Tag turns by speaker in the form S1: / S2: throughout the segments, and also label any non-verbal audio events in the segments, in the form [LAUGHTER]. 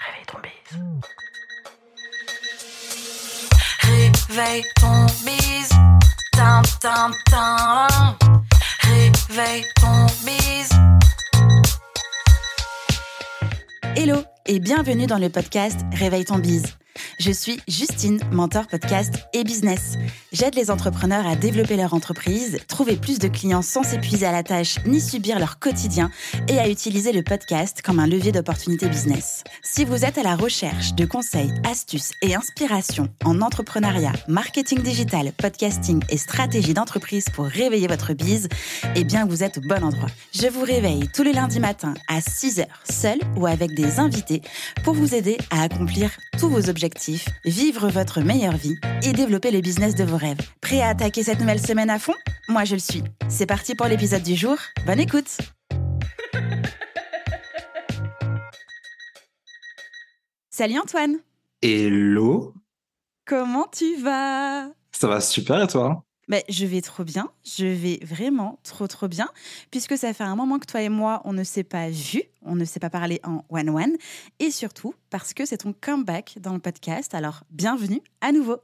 S1: Réveille ton bise. Réveille ton bise. Tin, tin, tin. Réveille ton bise.
S2: Hello et bienvenue dans le podcast Réveille ton bise. Je suis Justine, mentor podcast et business. J'aide les entrepreneurs à développer leur entreprise, trouver plus de clients sans s'épuiser à la tâche ni subir leur quotidien et à utiliser le podcast comme un levier d'opportunité business. Si vous êtes à la recherche de conseils, astuces et inspirations en entrepreneuriat, marketing digital, podcasting et stratégie d'entreprise pour réveiller votre bise, eh bien vous êtes au bon endroit. Je vous réveille tous les lundis matins à 6h, seul ou avec des invités pour vous aider à accomplir tous vos objectifs, vivre votre meilleure vie et développer le business de vos Prêt à attaquer cette nouvelle semaine à fond? Moi je le suis. C'est parti pour l'épisode du jour. Bonne écoute! [LAUGHS] Salut Antoine.
S3: Hello,
S2: Comment tu vas?
S3: Ça va super et toi?
S2: Ben, je vais trop bien, je vais vraiment trop trop bien, puisque ça fait un moment que toi et moi, on ne s'est pas vu, on ne s'est pas parlé en one-one, et surtout parce que c'est ton comeback dans le podcast, alors bienvenue à nouveau.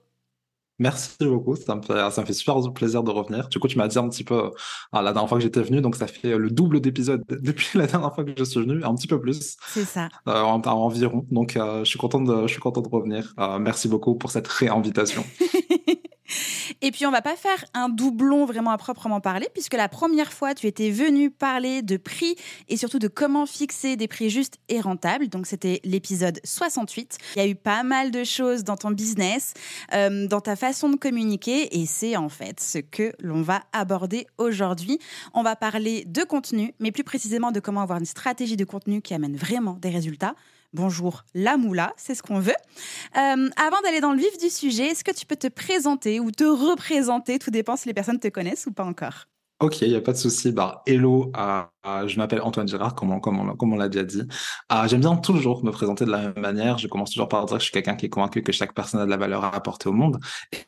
S3: Merci beaucoup, ça me fait, ça me fait super plaisir de revenir. Du coup, tu m'as dit un petit peu euh, la dernière fois que j'étais venu, donc ça fait euh, le double d'épisodes [LAUGHS] depuis la dernière fois que je suis venu, un petit peu plus
S2: C'est ça.
S3: euh, en- environ. Donc, euh, je suis content de, je suis content de revenir. Euh, merci beaucoup pour cette réinvitation. [LAUGHS]
S2: Et puis on va pas faire un doublon vraiment à proprement parler, puisque la première fois tu étais venu parler de prix et surtout de comment fixer des prix justes et rentables. Donc c'était l'épisode 68. Il y a eu pas mal de choses dans ton business, euh, dans ta façon de communiquer, et c'est en fait ce que l'on va aborder aujourd'hui. On va parler de contenu, mais plus précisément de comment avoir une stratégie de contenu qui amène vraiment des résultats. Bonjour, la moula, c'est ce qu'on veut. Euh, avant d'aller dans le vif du sujet, est-ce que tu peux te présenter ou te représenter? Tout dépend si les personnes te connaissent ou pas encore.
S3: Ok, il n'y a pas de souci. Bah, hello, euh, euh, je m'appelle Antoine Girard, comme on, comme on, comme on l'a déjà dit. Euh, J'aime bien toujours me présenter de la même manière. Je commence toujours par dire que je suis quelqu'un qui est convaincu que chaque personne a de la valeur à apporter au monde.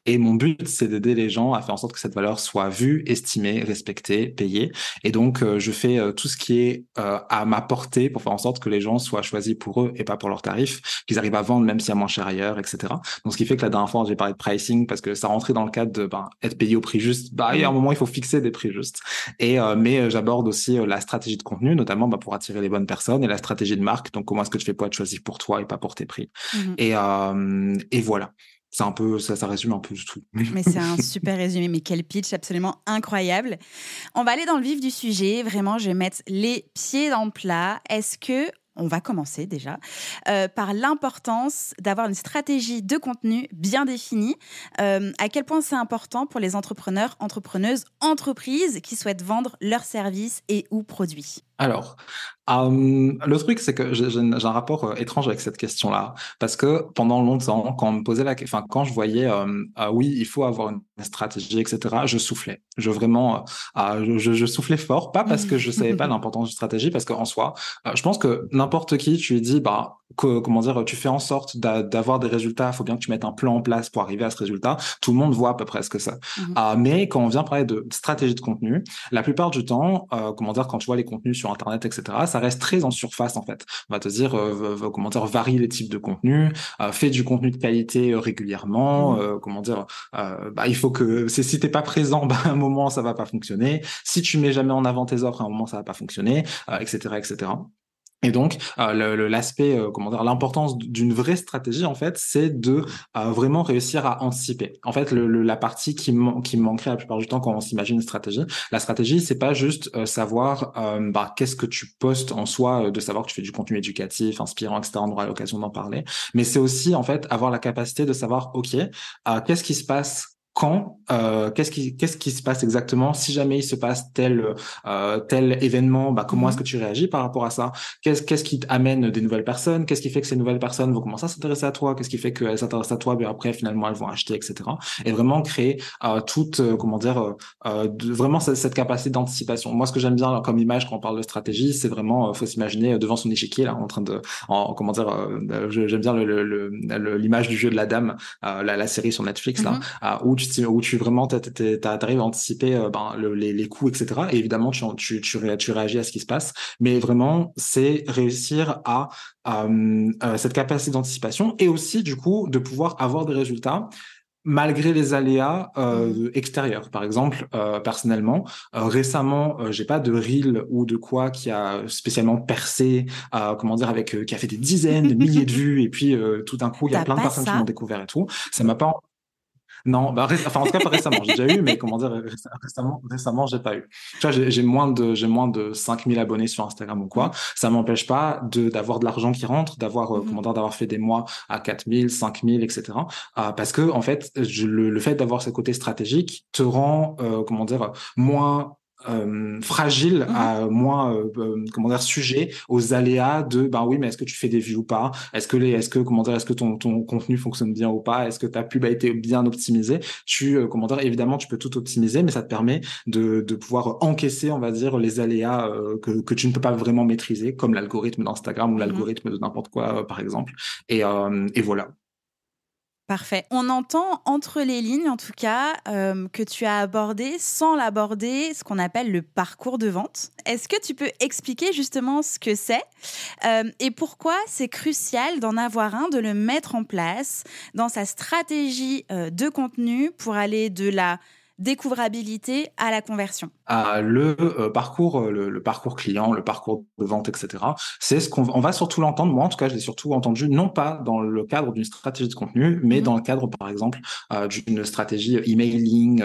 S3: Et mon but, c'est d'aider les gens à faire en sorte que cette valeur soit vue, estimée, respectée, payée. Et donc, euh, je fais euh, tout ce qui est euh, à ma portée pour faire en sorte que les gens soient choisis pour eux et pas pour leurs tarifs, qu'ils arrivent à vendre même s'il y a moins cher ailleurs, etc. Donc, ce qui fait que la dernière fois, j'ai parlé de pricing parce que ça rentrait dans le cadre de ben, être payé au prix juste. Bah, il y a un moment, il faut fixer des prix justes. Et mais j'aborde aussi la stratégie de contenu, notamment bah, pour attirer les bonnes personnes, et la stratégie de marque. Donc, comment est-ce que tu fais pour être choisi pour toi et pas pour tes prix?
S2: Mhm.
S3: Et euh, et voilà. C'est un peu ça, ça résume un peu tout. [LAUGHS]
S2: Mais c'est un super résumé, mais quel pitch absolument incroyable. On va aller dans le vif du sujet. Vraiment, je vais mettre les pieds dans le plat. Est-ce que on va commencer déjà euh, par l'importance d'avoir une stratégie de contenu bien définie. Euh, à quel point c'est important pour les entrepreneurs, entrepreneuses, entreprises qui souhaitent vendre leurs services et ou produits?
S3: Alors, euh, le truc, c'est que j'ai un rapport euh, étrange avec cette question-là, parce que pendant longtemps, quand on me posait la, que- enfin, quand je voyais, euh, ah oui, il faut avoir une stratégie, etc., je soufflais. Je vraiment, euh, ah, je, je- soufflais fort, pas parce que je savais pas [LAUGHS] l'importance de stratégie, parce qu'en soi, euh, je pense que n'importe qui, tu lui dis, bah, que- comment dire, tu fais en sorte d'a- d'avoir des résultats, il faut bien que tu mettes un plan en place pour arriver à ce résultat. Tout le monde voit à peu près ce que c'est.
S2: Mhm.
S3: Euh, mais quand on vient parler de stratégie de contenu, la plupart du temps, euh, comment dire, quand tu vois les contenus sur Internet, etc., ça reste très en surface en fait. On va te dire, euh, comment dire, varie les types de contenus, euh, fais du contenu de qualité euh, régulièrement, euh, comment dire, euh, bah, il faut que, si t'es pas présent, [LAUGHS] bah, à un moment ça va pas fonctionner. Si tu mets jamais en avant tes offres, à un moment ça va pas fonctionner, euh, etc., etc. Et donc, euh, l'aspect, euh, comment dire, l'importance d'une vraie stratégie, en fait, c'est de euh, vraiment réussir à anticiper. En fait, le, le- la partie qui, man- qui manquerait la plupart du temps quand on s'imagine une stratégie, la stratégie, c'est pas juste euh, savoir euh, bah, qu'est-ce que tu postes en soi, euh, de savoir que tu fais du contenu éducatif, inspirant, etc. On aura l'occasion d'en parler. Mais c'est aussi, en fait, avoir la capacité de savoir, OK, qu'est-ce qui se passe quand, euh, qu'est-ce qui, qu'est-ce qui se passe exactement si jamais il se passe tel, euh, tel événement, bah, comment
S2: Mhm.
S3: est-ce que tu réagis par rapport à ça? Qu'est-ce, qu'est-ce qui amène des nouvelles personnes? Qu'est-ce qui fait que ces nouvelles personnes vont commencer à s'intéresser à toi? Qu'est-ce qui fait qu'elles s'intéressent à toi, mais après finalement elles vont acheter, etc. Et vraiment créer euh, toute, euh, comment dire, euh, euh, de- vraiment cette, cette capacité d'anticipation. Moi, ce que j'aime bien comme image quand on parle de stratégie, c'est vraiment, faut s'imaginer devant son échiquier là, en train de, en, comment dire, euh, j'aime bien le- le- le- le- l'image du jeu de la dame, euh, la, la série sur Netflix là,
S2: Mhm.
S3: où tu, où tu vraiment t'arrives à anticiper euh, ben, les, les coûts, etc. Et évidemment, tu, tu, tu, tu, réagis à ce qui se passe. Mais vraiment, c'est réussir à euh, cette capacité d'anticipation et aussi, du coup, de pouvoir avoir des résultats malgré les aléas euh, mmh. extérieurs. Par exemple, euh, personnellement, euh, récemment, euh, j'ai pas de reel ou de quoi qui a spécialement percé, euh, comment dire, avec qui a fait des dizaines de milliers de [LAUGHS] vues et puis tout d'un coup, il y a plein de personnes qui m'ont découvert et tout. Ça m'a pas non, bah, enfin, en tout cas, pas récemment. J'ai déjà eu, mais comment dire, récemment, récemment, j'ai pas eu. Tu vois, j'ai moins de, j'ai moins de 5000 abonnés sur Instagram ou quoi. Mmh. Ça m'empêche pas de, d'avoir de l'argent qui rentre, d'avoir, euh, mmh. comment dire, d'avoir fait des mois à 4000, 5000, etc. Euh, parce que, en fait, je, le, le, fait d'avoir ce côté stratégique te rend, euh, comment dire, moins euh, fragile, mmh. à moins euh, euh, comment dire sujet aux aléas de ben oui mais est-ce que tu fais des vues ou pas? Est-ce que les est-ce que comment dire est-ce que ton ton contenu fonctionne bien ou pas? Est-ce que ta pub a été bien optimisée? Tu comment dire évidemment tu peux tout optimiser mais ça te permet de de pouvoir encaisser on va dire les aléas que que tu ne peux pas vraiment maîtriser comme l'algorithme d'Instagram ou mmh. l'algorithme de n'importe quoi par exemple. Et et voilà
S2: Parfait. On entend entre les lignes, en tout cas, euh, que tu as abordé, sans l'aborder, ce qu'on appelle le parcours de vente. Est-ce que tu peux expliquer justement ce que c'est euh, et pourquoi c'est crucial d'en avoir un, de le mettre en place dans sa stratégie euh, de contenu pour aller de la découvrabilité à la conversion
S3: le euh, parcours, euh, le, parcours client, le parcours de vente, etc. C'est ce qu'on on va surtout l'entendre. Moi, en tout cas, je l'ai surtout entendu non pas dans le cadre d'une stratégie de contenu, mais mmh dans le cadre, par exemple, euh, d'une stratégie emailing,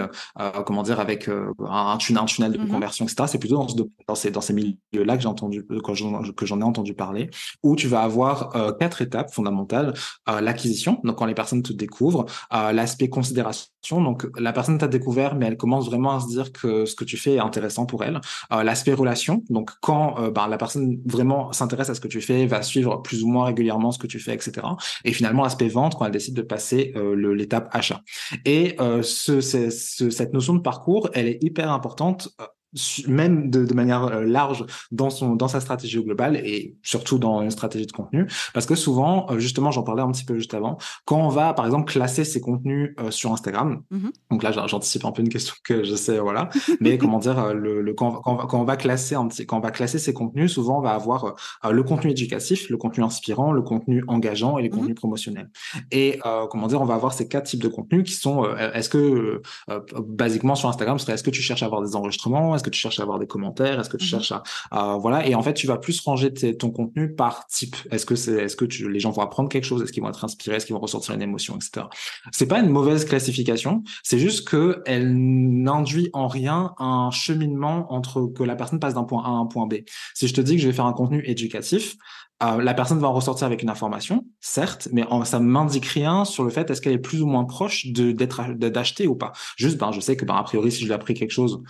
S3: comment dire, avec un, tunnel, un tunnel de mmh conversion, etc. C'est plutôt dans, ce, dans ces, dans ces milieux-là que j'ai entendu, que j'en ai entendu parler, où tu vas avoir quatre étapes fondamentales l'acquisition, donc quand les personnes te découvrent, l'aspect considération, donc la personne t'a découvert, mais elle commence vraiment à se dire que ce que tu fais intéressant pour elle. Euh, l'aspect relation, donc quand euh, ben, la personne vraiment s'intéresse à ce que tu fais, va suivre plus ou moins régulièrement ce que tu fais, etc. Et finalement, l'aspect vente, quand elle décide de passer euh, l'étape achat. Et ce, cette notion de parcours, elle est hyper importante même de, de, manière euh, large dans son dans sa stratégie globale et surtout dans une stratégie de contenu parce que souvent euh, justement j'en parlais un petit peu juste avant quand on va par exemple classer ses contenus euh, sur Instagram mm-hmm. donc là j'anticipe un peu une question que je sais voilà mais [LAUGHS] comment dire le, le quand, quand, quand, on va classer un petit quand on va classer ses contenus souvent on va avoir le contenu éducatif le contenu inspirant le contenu engageant et les mm-hmm. contenus promotionnels et comment dire on va avoir ces quatre types de contenus qui sont est-ce que basiquement sur Instagram est-ce que tu cherches à avoir des enregistrements? Que tu cherches à avoir des commentaires Est-ce que tu mmh cherches à, voilà Et en fait, tu vas plus ranger ton contenu par type. Est-ce que c'est, est-ce que tu, les gens vont apprendre quelque chose? Est-ce qu'ils vont être inspirés? Est-ce qu'ils vont ressortir une émotion, etc. C'est pas une mauvaise classification. C'est juste que elle n'induit en rien un cheminement entre que la personne passe d'un point A à un point B. Si je te dis que je vais faire un contenu éducatif, euh, la personne va en ressortir avec une information, certes, mais ça ne m'indique rien sur le fait est-ce qu'elle est plus ou moins proche de d'être d'acheter ou pas. Juste, ben, je sais que ben, a priori, si je lui ai appris quelque chose,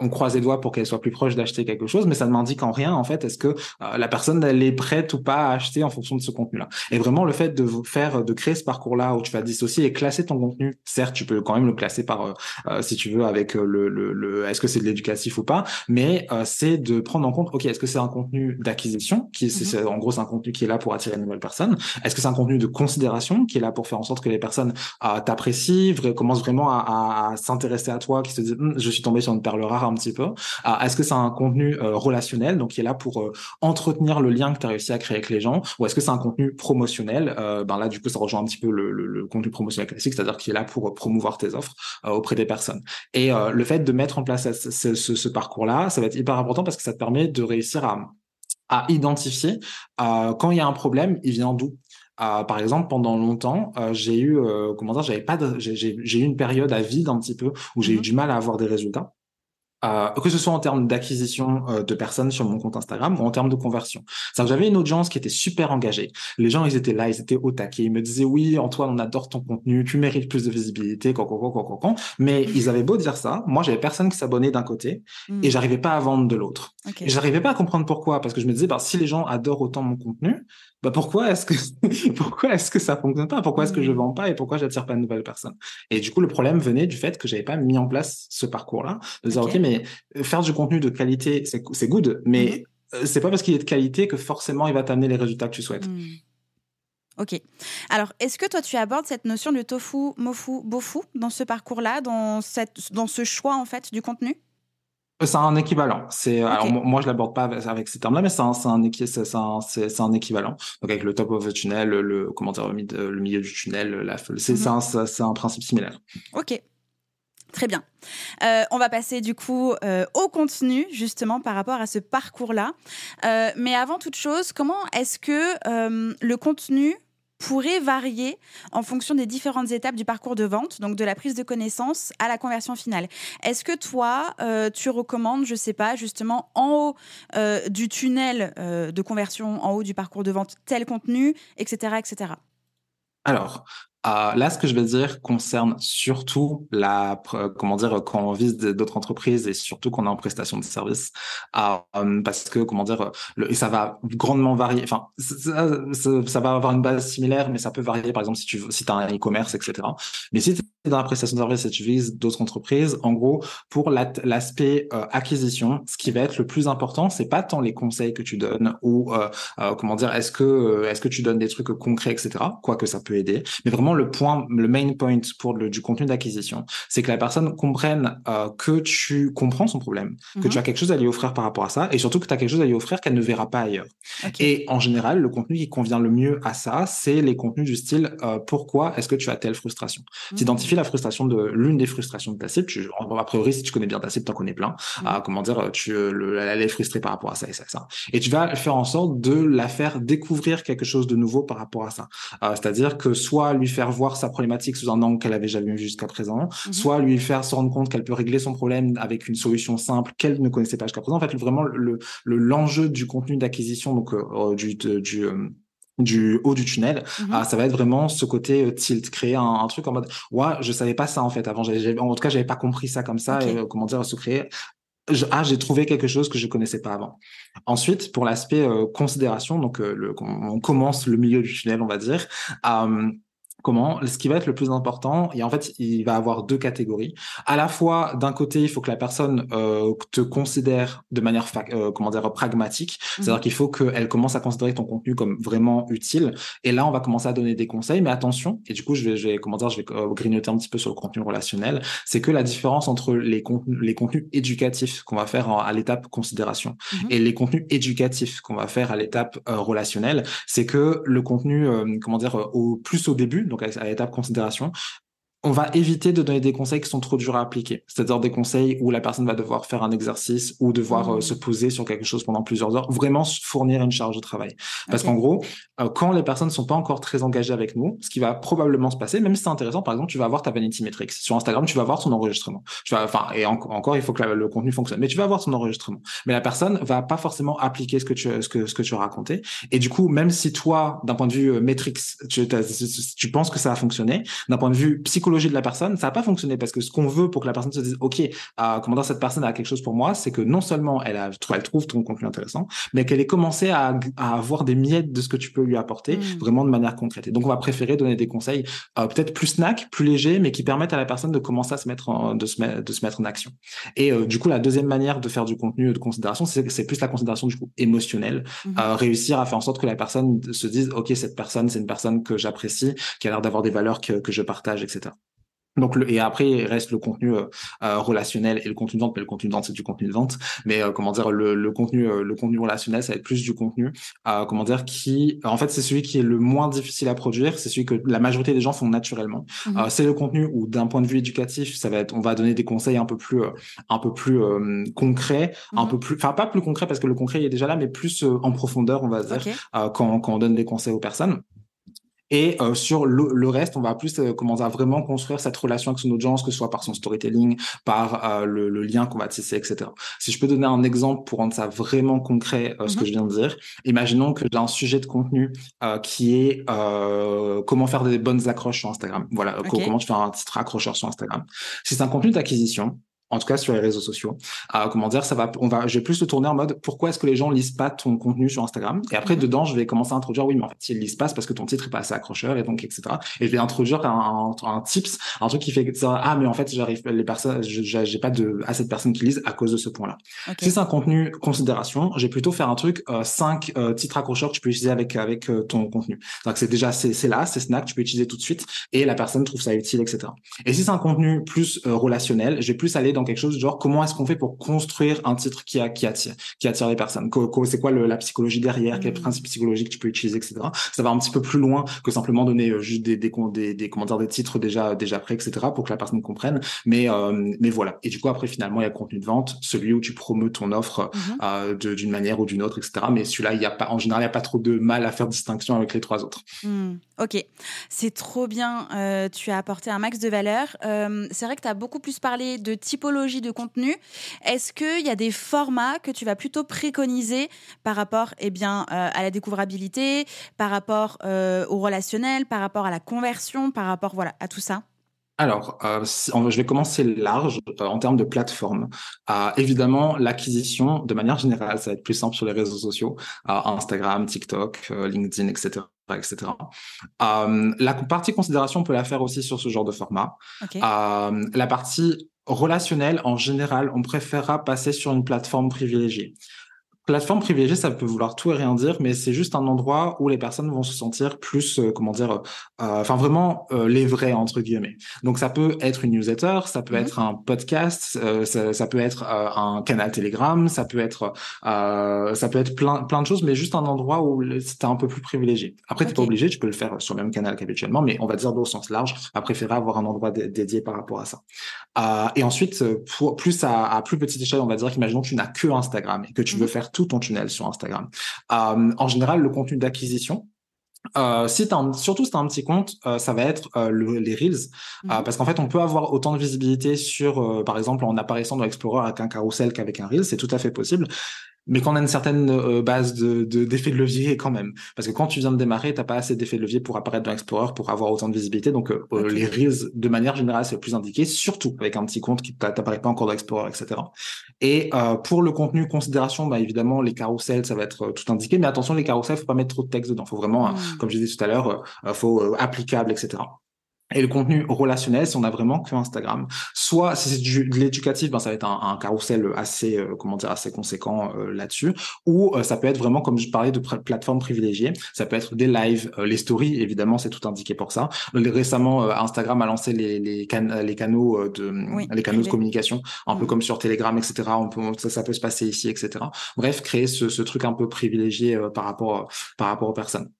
S3: on croise les doigts pour qu'elle soit plus proche d'acheter quelque chose, mais ça ne m'indique en rien en fait est-ce que euh, la personne elle est prête ou pas à acheter en fonction de ce contenu-là. Et vraiment le fait de faire, de créer ce parcours-là où tu vas dissocier et classer ton contenu, certes tu peux quand même le classer par euh, euh, si tu veux avec le, le, est-ce que c'est de l'éducatif ou pas, mais c'est de prendre en compte ok est-ce que c'est un contenu d'acquisition qui c'est, mmh en gros c'est un contenu qui est là pour attirer une nouvelle personne, est-ce que c'est un contenu de considération qui est là pour faire en sorte que les personnes t'apprécient, commencent vraiment à, s'intéresser à toi, qui se disent hum, je suis tombé sur une perle rare un petit peu. Ah, est-ce que c'est un contenu euh, relationnel, donc qui est là pour euh, entretenir le lien que tu as réussi à créer avec les gens, ou est-ce que c'est un contenu promotionnel euh, Ben là, du coup, ça rejoint un petit peu le, le, contenu promotionnel classique, c'est-à-dire qui est là pour promouvoir tes offres auprès des personnes. Et le fait de mettre en place ce, ce, ce parcours-là, ça va être hyper important parce que ça te permet de réussir à à identifier quand il y a un problème, il vient d'où euh, par exemple, pendant longtemps, euh, j'ai eu, comment dire, j'avais pas, j'ai eu une période à vide un petit peu où j'ai eu mmh du mal à avoir des résultats. Euh, que ce soit en termes d'acquisition euh, de personnes sur mon compte Instagram ou en termes de conversion. C'est-à-dire que j'avais une audience qui était super engagée. Les gens, ils étaient là, ils étaient au taquet. Ils me disaient, oui, Antoine, on adore ton contenu, tu mérites plus de visibilité, quoi, quoi, quoi, quoi, quoi, Mais ils avaient beau dire ça. Moi, j'avais personne qui s'abonnait d'un côté et mmh. j'arrivais pas à vendre de l'autre. Okay. Et j'arrivais pas à comprendre pourquoi, parce que je me disais, bah, si les gens adorent autant mon contenu, bah pourquoi est-ce que [LAUGHS] pourquoi est-ce que ça fonctionne pas? Pourquoi est-ce que je mmh. vends pas et pourquoi j'attire pas de nouvelles personnes? Et du coup, le problème venait du fait que j'avais pas mis en place ce parcours-là, de dire ok, mais euh, faire du contenu de qualité, c'est c'est good, mais mmh euh, c'est pas parce qu'il est de qualité que forcément il va t'amener les résultats que tu souhaites. Mmh.
S2: Ok. Alors, est-ce que toi, tu abordes cette notion de tofu, mofu, bofu dans ce parcours-là, dans, cette, dans ce choix, en fait, du contenu?
S3: C'est un équivalent. C'est alors moi je l'aborde pas avec, ces termes-là, mais c'est un c'est un, c'est un, équivalent. Donc avec le top of the tunnel, le comment dire le milieu du tunnel, la c'est mm -hmm. c'est un, un principe similaire.
S2: Ok. Très bien. Euh, on va passer du coup euh, au contenu justement par rapport à ce parcours-là. Euh, mais avant toute chose, comment est-ce que le contenu pourrait varier en fonction des différentes étapes du parcours de vente, donc de la prise de connaissance à la conversion finale. Est-ce que toi, euh, tu recommandes, je sais pas, justement en haut euh, du tunnel euh, de conversion, en haut du parcours de vente, tel contenu, etc., etc.
S3: Alors, euh, là, ce que je vais dire concerne surtout la, comment dire, quand on vise d'autres entreprises et surtout qu'on est en prestation de service, euh, parce que, comment dire, et ça va grandement varier. Enfin, ça, va avoir une base similaire, mais ça peut varier. Par exemple, si tu si as un e-commerce, etc. Mais si tu es dans la prestation de service et tu vises d'autres entreprises, en gros, pour l'aspect euh, acquisition, ce qui va être le plus important, c'est pas tant les conseils que tu donnes ou, euh, euh, comment dire, est-ce que est-ce que tu donnes des trucs concrets, etc. Quoique ça peut aider, mais vraiment le point, le main point pour le, du contenu d'acquisition, c'est que la personne comprenne euh, que tu comprends son problème, que tu mhm. as quelque chose à lui offrir par rapport à ça, et surtout que tu as quelque chose à lui offrir qu'elle ne verra pas ailleurs. Et en général, le contenu qui convient le mieux à ça, c'est les contenus du style euh, pourquoi est-ce que tu as telle frustration? Tu mhm. identifies la frustration de l'une des frustrations de ta cible. Tu, a priori, si tu connais bien ta cible, tu en connais plein. Mhm. Euh, comment dire, tu le, elle est frustrée par rapport à ça et ça, ça. Et tu vas faire en sorte de la faire découvrir quelque chose de nouveau par rapport à ça. C'est-à-dire que soit lui faire voir sa problématique sous un angle qu'elle avait jamais vu jusqu'à présent, mhm. soit lui faire se rendre compte qu'elle peut régler son problème avec une solution simple qu'elle ne connaissait pas jusqu'à présent. En fait, vraiment le l'enjeu du contenu d'acquisition, donc euh, euh, du du euh, du haut du tunnel, mhm. ah, ça va être vraiment ce côté tilt, créer un, truc en mode ouais, je savais pas ça en fait avant, en tout cas j'avais pas compris ça comme ça, et, comment dire se créer ah, j'ai trouvé quelque chose que je connaissais pas avant. Ensuite, pour l'aspect considération, donc le, on commence le milieu du tunnel, on va dire. Euh, comment ce qui va être le plus important et en fait il va avoir deux catégories à la fois d'un côté il faut que la personne euh, te considère de manière euh, comment dire pragmatique c'est-à-dire mhm. qu'il faut qu'elle commence à considérer ton contenu comme vraiment utile et là on va commencer à donner des conseils mais attention et du coup je vais, je vais comment dire je vais euh, grignoter un petit peu sur le contenu relationnel c'est que la différence entre les contenus les contenus éducatifs qu'on va faire à l'étape considération mhm. et les contenus éducatifs qu'on va faire à l'étape euh, relationnelle c'est que le contenu euh, comment dire au plus au début donc à l'étape considération, on va éviter de donner des conseils qui sont trop durs à appliquer. C'est-à-dire des conseils où la personne va devoir faire un exercice ou devoir euh, mmh. se poser sur quelque chose pendant plusieurs heures, vraiment fournir une charge de travail. Parce qu'en gros, euh, quand les personnes ne sont pas encore très engagées avec nous, ce qui va probablement se passer, même si c'est intéressant, par exemple, tu vas avoir ta vanity metrics. Sur Instagram, tu vas voir ton enregistrement. Tu vas, enfin, et encore, il faut que le contenu fonctionne, mais tu vas avoir ton enregistrement. Mais la personne va pas forcément appliquer ce que tu, ce que, ce que tu as raconté. Et du coup, même si toi, d'un point de vue euh, metrics, tu, tu penses que ça va fonctionner, d'un point de vue psychologique, de la personne, ça n'a pas fonctionné parce que ce qu'on veut pour que la personne se dise, OK, euh, comment cette personne a quelque chose pour moi, c'est que non seulement elle, a, elle trouve ton contenu intéressant, mais qu'elle ait commencé à, à, avoir des miettes de ce que tu peux lui apporter mm. vraiment de manière concrète. Et donc, on va préférer donner des conseils euh, peut-être plus snack, plus légers, mais qui permettent à la personne de commencer à se mettre en, de, se mettre, de se mettre en action. Et euh, du coup, la deuxième manière de faire du contenu de considération, c'est plus la considération du coup émotionnelle, mm-hmm. euh, réussir à faire en sorte que la personne se dise, OK, cette personne, c'est une personne que j'apprécie, qui a l'air d'avoir des valeurs que, que je partage, etc. Donc le, et après il reste le contenu euh, euh, relationnel et le contenu de vente. Mais le contenu de vente c'est du contenu de vente. Mais euh, comment dire le, le contenu le contenu relationnel ça va être plus du contenu comment dire qui en fait c'est celui qui est le moins difficile à produire. C'est celui que la majorité des gens font naturellement. Mmh c'est le contenu où d'un point de vue éducatif ça va être on va donner des conseils un peu plus un peu plus concrets, un mmh peu plus enfin pas plus concret parce que le concret il est déjà là mais plus en profondeur on va dire quand quand on donne des conseils aux personnes. Et euh, sur le, reste, on va plus euh, commencer à vraiment construire cette relation avec son audience, que ce soit par son storytelling, par euh, le, lien qu'on va tisser, etc. Si je peux donner un exemple pour rendre ça vraiment concret, ce que mhm. je viens de dire, imaginons que j'ai un sujet de contenu qui est comment faire des bonnes accroches sur Instagram. Voilà, comment tu fais un titre accrocheur sur Instagram. Si c'est un contenu d'acquisition, en tout cas sur les réseaux sociaux. Euh, comment dire, ça va, on va, je vais plus le tourner en mode pourquoi est-ce que les gens lisent pas ton contenu sur Instagram? Et après, mhm. dedans, je vais commencer à introduire, oui, mais en fait, s'ils lisent pas, c'est parce que ton titre est pas assez accrocheur et donc, etc. Et je vais introduire un, un, un tips, un truc qui fait ça, ah, mais en fait, j'arrive, les personnes, j'ai pas de, assez de personnes qui lisent à cause de ce point-là. Si c'est un contenu considération, j'ai plutôt faire un truc, euh, cinq euh, titres accrocheurs que tu peux utiliser avec, avec euh, ton contenu. Donc, c'est déjà, c'est là, c'est snack, tu peux utiliser tout de suite et la personne trouve ça utile, etc. Et si c'est un contenu plus relationnel, je vais plus aller dans quelque chose genre comment est-ce qu'on fait pour construire un titre qui, a, qui attire, qui attire les personnes? C'est quoi le, la psychologie derrière, quels mmh. principes psychologiques tu peux utiliser, etc. Ça va un petit peu plus loin que simplement donner euh, juste des, des, des, des commentaires, des titres déjà déjà prêts, etc. pour que la personne comprenne. Mais euh, mais voilà. Et du coup après finalement il y a le contenu de vente, celui où tu promeus ton offre mmh. euh, d'une manière ou d'une autre, etc. Mais celui-là il y a pas en général il y a pas trop de mal à faire distinction avec les trois autres.
S2: Mmh. Ok, c'est trop bien. Euh, tu as apporté un max de valeur. C'est vrai que tu as beaucoup plus parlé de typologie de contenu. Est-ce qu'il y a des formats que tu vas plutôt préconiser par rapport eh bien, euh, à la découvrabilité, par rapport au relationnel, par rapport à la conversion, par rapport voilà, à tout ça?
S3: Alors, je vais commencer large en termes de plateforme. évidemment, l'acquisition, de manière générale, ça va être plus simple sur les réseaux sociaux, Instagram, TikTok, LinkedIn, etc etc. Euh, la partie considération, on peut la faire aussi sur ce genre de format. Euh, la partie relationnelle, en général, on préférera passer sur une plateforme privilégiée. Plateforme privilégiée, ça peut vouloir tout et rien dire, mais c'est juste un endroit où les personnes vont se sentir plus, euh, comment dire, euh, enfin vraiment euh, les vrais entre guillemets. Donc ça peut être une newsletter, ça peut mhm. être un podcast, ça, ça, peut être un canal Telegram, ça peut être, ça peut être plein plein de choses, mais juste un endroit où c'est un peu plus privilégié. Après, tu t'es pas obligé, tu peux le faire sur le même canal qu'habituellement, mais on va dire au sens large, à préférer avoir un endroit dédié par rapport à ça. et ensuite, pour, plus à, à, plus petite échelle, on va dire qu'imaginons que tu n'as que Instagram et que tu veux mhm. faire tout ton tunnel sur Instagram. Euh, en général, le contenu d'acquisition, euh, si as surtout si tu as un petit compte, euh, ça va être euh, les Reels. Mhm. parce qu'en fait, on peut avoir autant de visibilité sur, par exemple, en apparaissant dans Explorer avec un carrousel qu'avec un Reel, c'est tout à fait possible mais qu'on a une certaine euh, base de d'effet de, levier quand même. Parce que quand tu viens de démarrer, t'as pas assez d'effet de levier pour apparaître dans Explorer pour avoir autant de visibilité. Donc euh, euh, les Reels, de manière générale, c'est le plus indiqué, surtout avec un petit compte qui t'apparaît pas encore dans Explorer, etc. Et pour le contenu considération, bah évidemment les carousels, ça va être tout indiqué. Mais attention, les carousels, faut pas mettre trop de texte dedans. Faut vraiment, hmm. comme je disais tout à l'heure, faut applicable, etc et le contenu relationnel si on a vraiment que Instagram. Soit si c'est de l'éducatif, ben ça va être un, un carrousel assez euh, comment dire assez conséquent euh, là-dessus. Ou euh, ça peut être vraiment comme je parlais de plateformes privilégiées, ça peut être des lives, les stories évidemment c'est tout indiqué pour ça. Récemment Instagram a lancé les les, les canaux de les canaux de communication un peu mm. comme sur Telegram etc. On peut, ça, ça peut se passer ici etc. Bref créer ce, ce truc un peu privilégié par rapport par rapport aux personnes.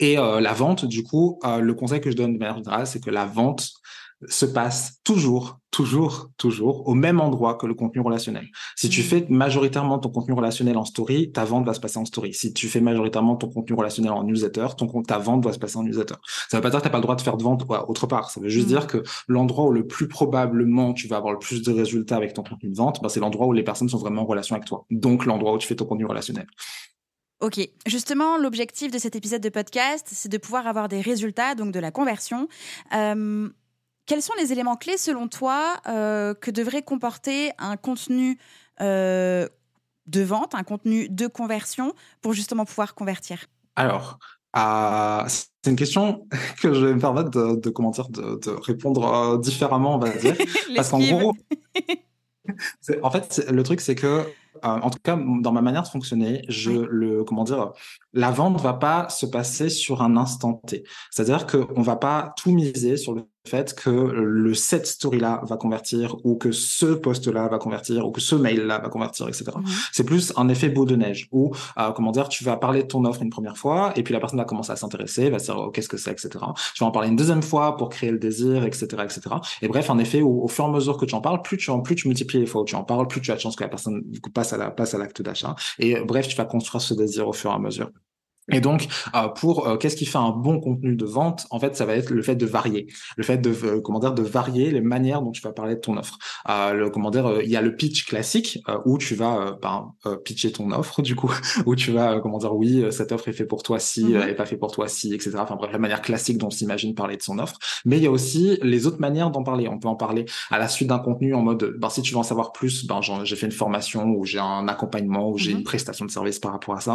S3: Et euh, la vente, du coup, euh, le conseil que je donne de manière générale, c'est que la vente se passe toujours, toujours, toujours au même endroit que le contenu relationnel. Si tu mmh. fais majoritairement ton contenu relationnel en story, ta vente va se passer en story. Si tu fais majoritairement ton contenu relationnel en newsletter, ton ta vente va se passer en newsletter. Ça veut pas dire que t'as pas le droit de faire de vente autre part. Ça veut juste mmh. dire que l'endroit où le plus probablement tu vas avoir le plus de résultats avec ton contenu de vente, ben, c'est l'endroit où les personnes sont vraiment en relation avec toi. Donc l'endroit où tu fais ton contenu relationnel.
S2: Ok, justement, l'objectif de cet épisode de podcast, c'est de pouvoir avoir des résultats, donc de la conversion. Euh, quels sont les éléments clés, selon toi, euh, que devrait comporter un contenu euh, de vente, un contenu de conversion, pour justement pouvoir convertir?
S3: Alors, c'est une question [LAUGHS] que je vais me permettre de, de, comment de, répondre différemment, on va dire. [LAUGHS] Parce qu'en gros, [LAUGHS] en fait, le truc, c'est que euh, en tout cas, dans ma manière de fonctionner, je le, comment dire, la vente va pas se passer sur un instant T. C'est-à-dire qu'on va pas tout miser sur le fait que le cette story là va convertir ou que ce post là va convertir ou que ce mail là va convertir etc mhm. c'est plus un effet beau de neige où euh, comment dire tu vas parler de ton offre une première fois et puis la personne va commencer à s'intéresser va se dire oh, qu'est-ce que c'est etc tu vas en parler une deuxième fois pour créer le désir etc etc et bref un effet où au fur et à mesure que tu en parles plus tu en plus tu multiplies les fois où tu en parles plus tu as de chance que la personne du coup passe à la passe à l'acte d'achat. Et bref tu vas construire ce désir au fur et à mesure Et donc, euh, pour euh, qu'est-ce qui fait un bon contenu de vente? En fait, ça va être le fait de varier, le fait de euh, comment dire de varier les manières dont tu vas parler de ton offre. le comment dire, il y a le pitch classique où tu vas ben, pitcher ton offre, du coup, [LAUGHS] où tu vas comment dire oui, cette offre est faite pour toi si, elle est pas faite pour toi si, etc. Enfin bref, la manière classique dont on s'imagine parler de son offre. Mais il y a aussi les autres manières d'en parler. On peut en parler à la suite d'un contenu en mode, ben si tu veux en savoir plus, ben j'ai fait une formation ou j'ai un accompagnement ou j'ai mmh une prestation de service par rapport à ça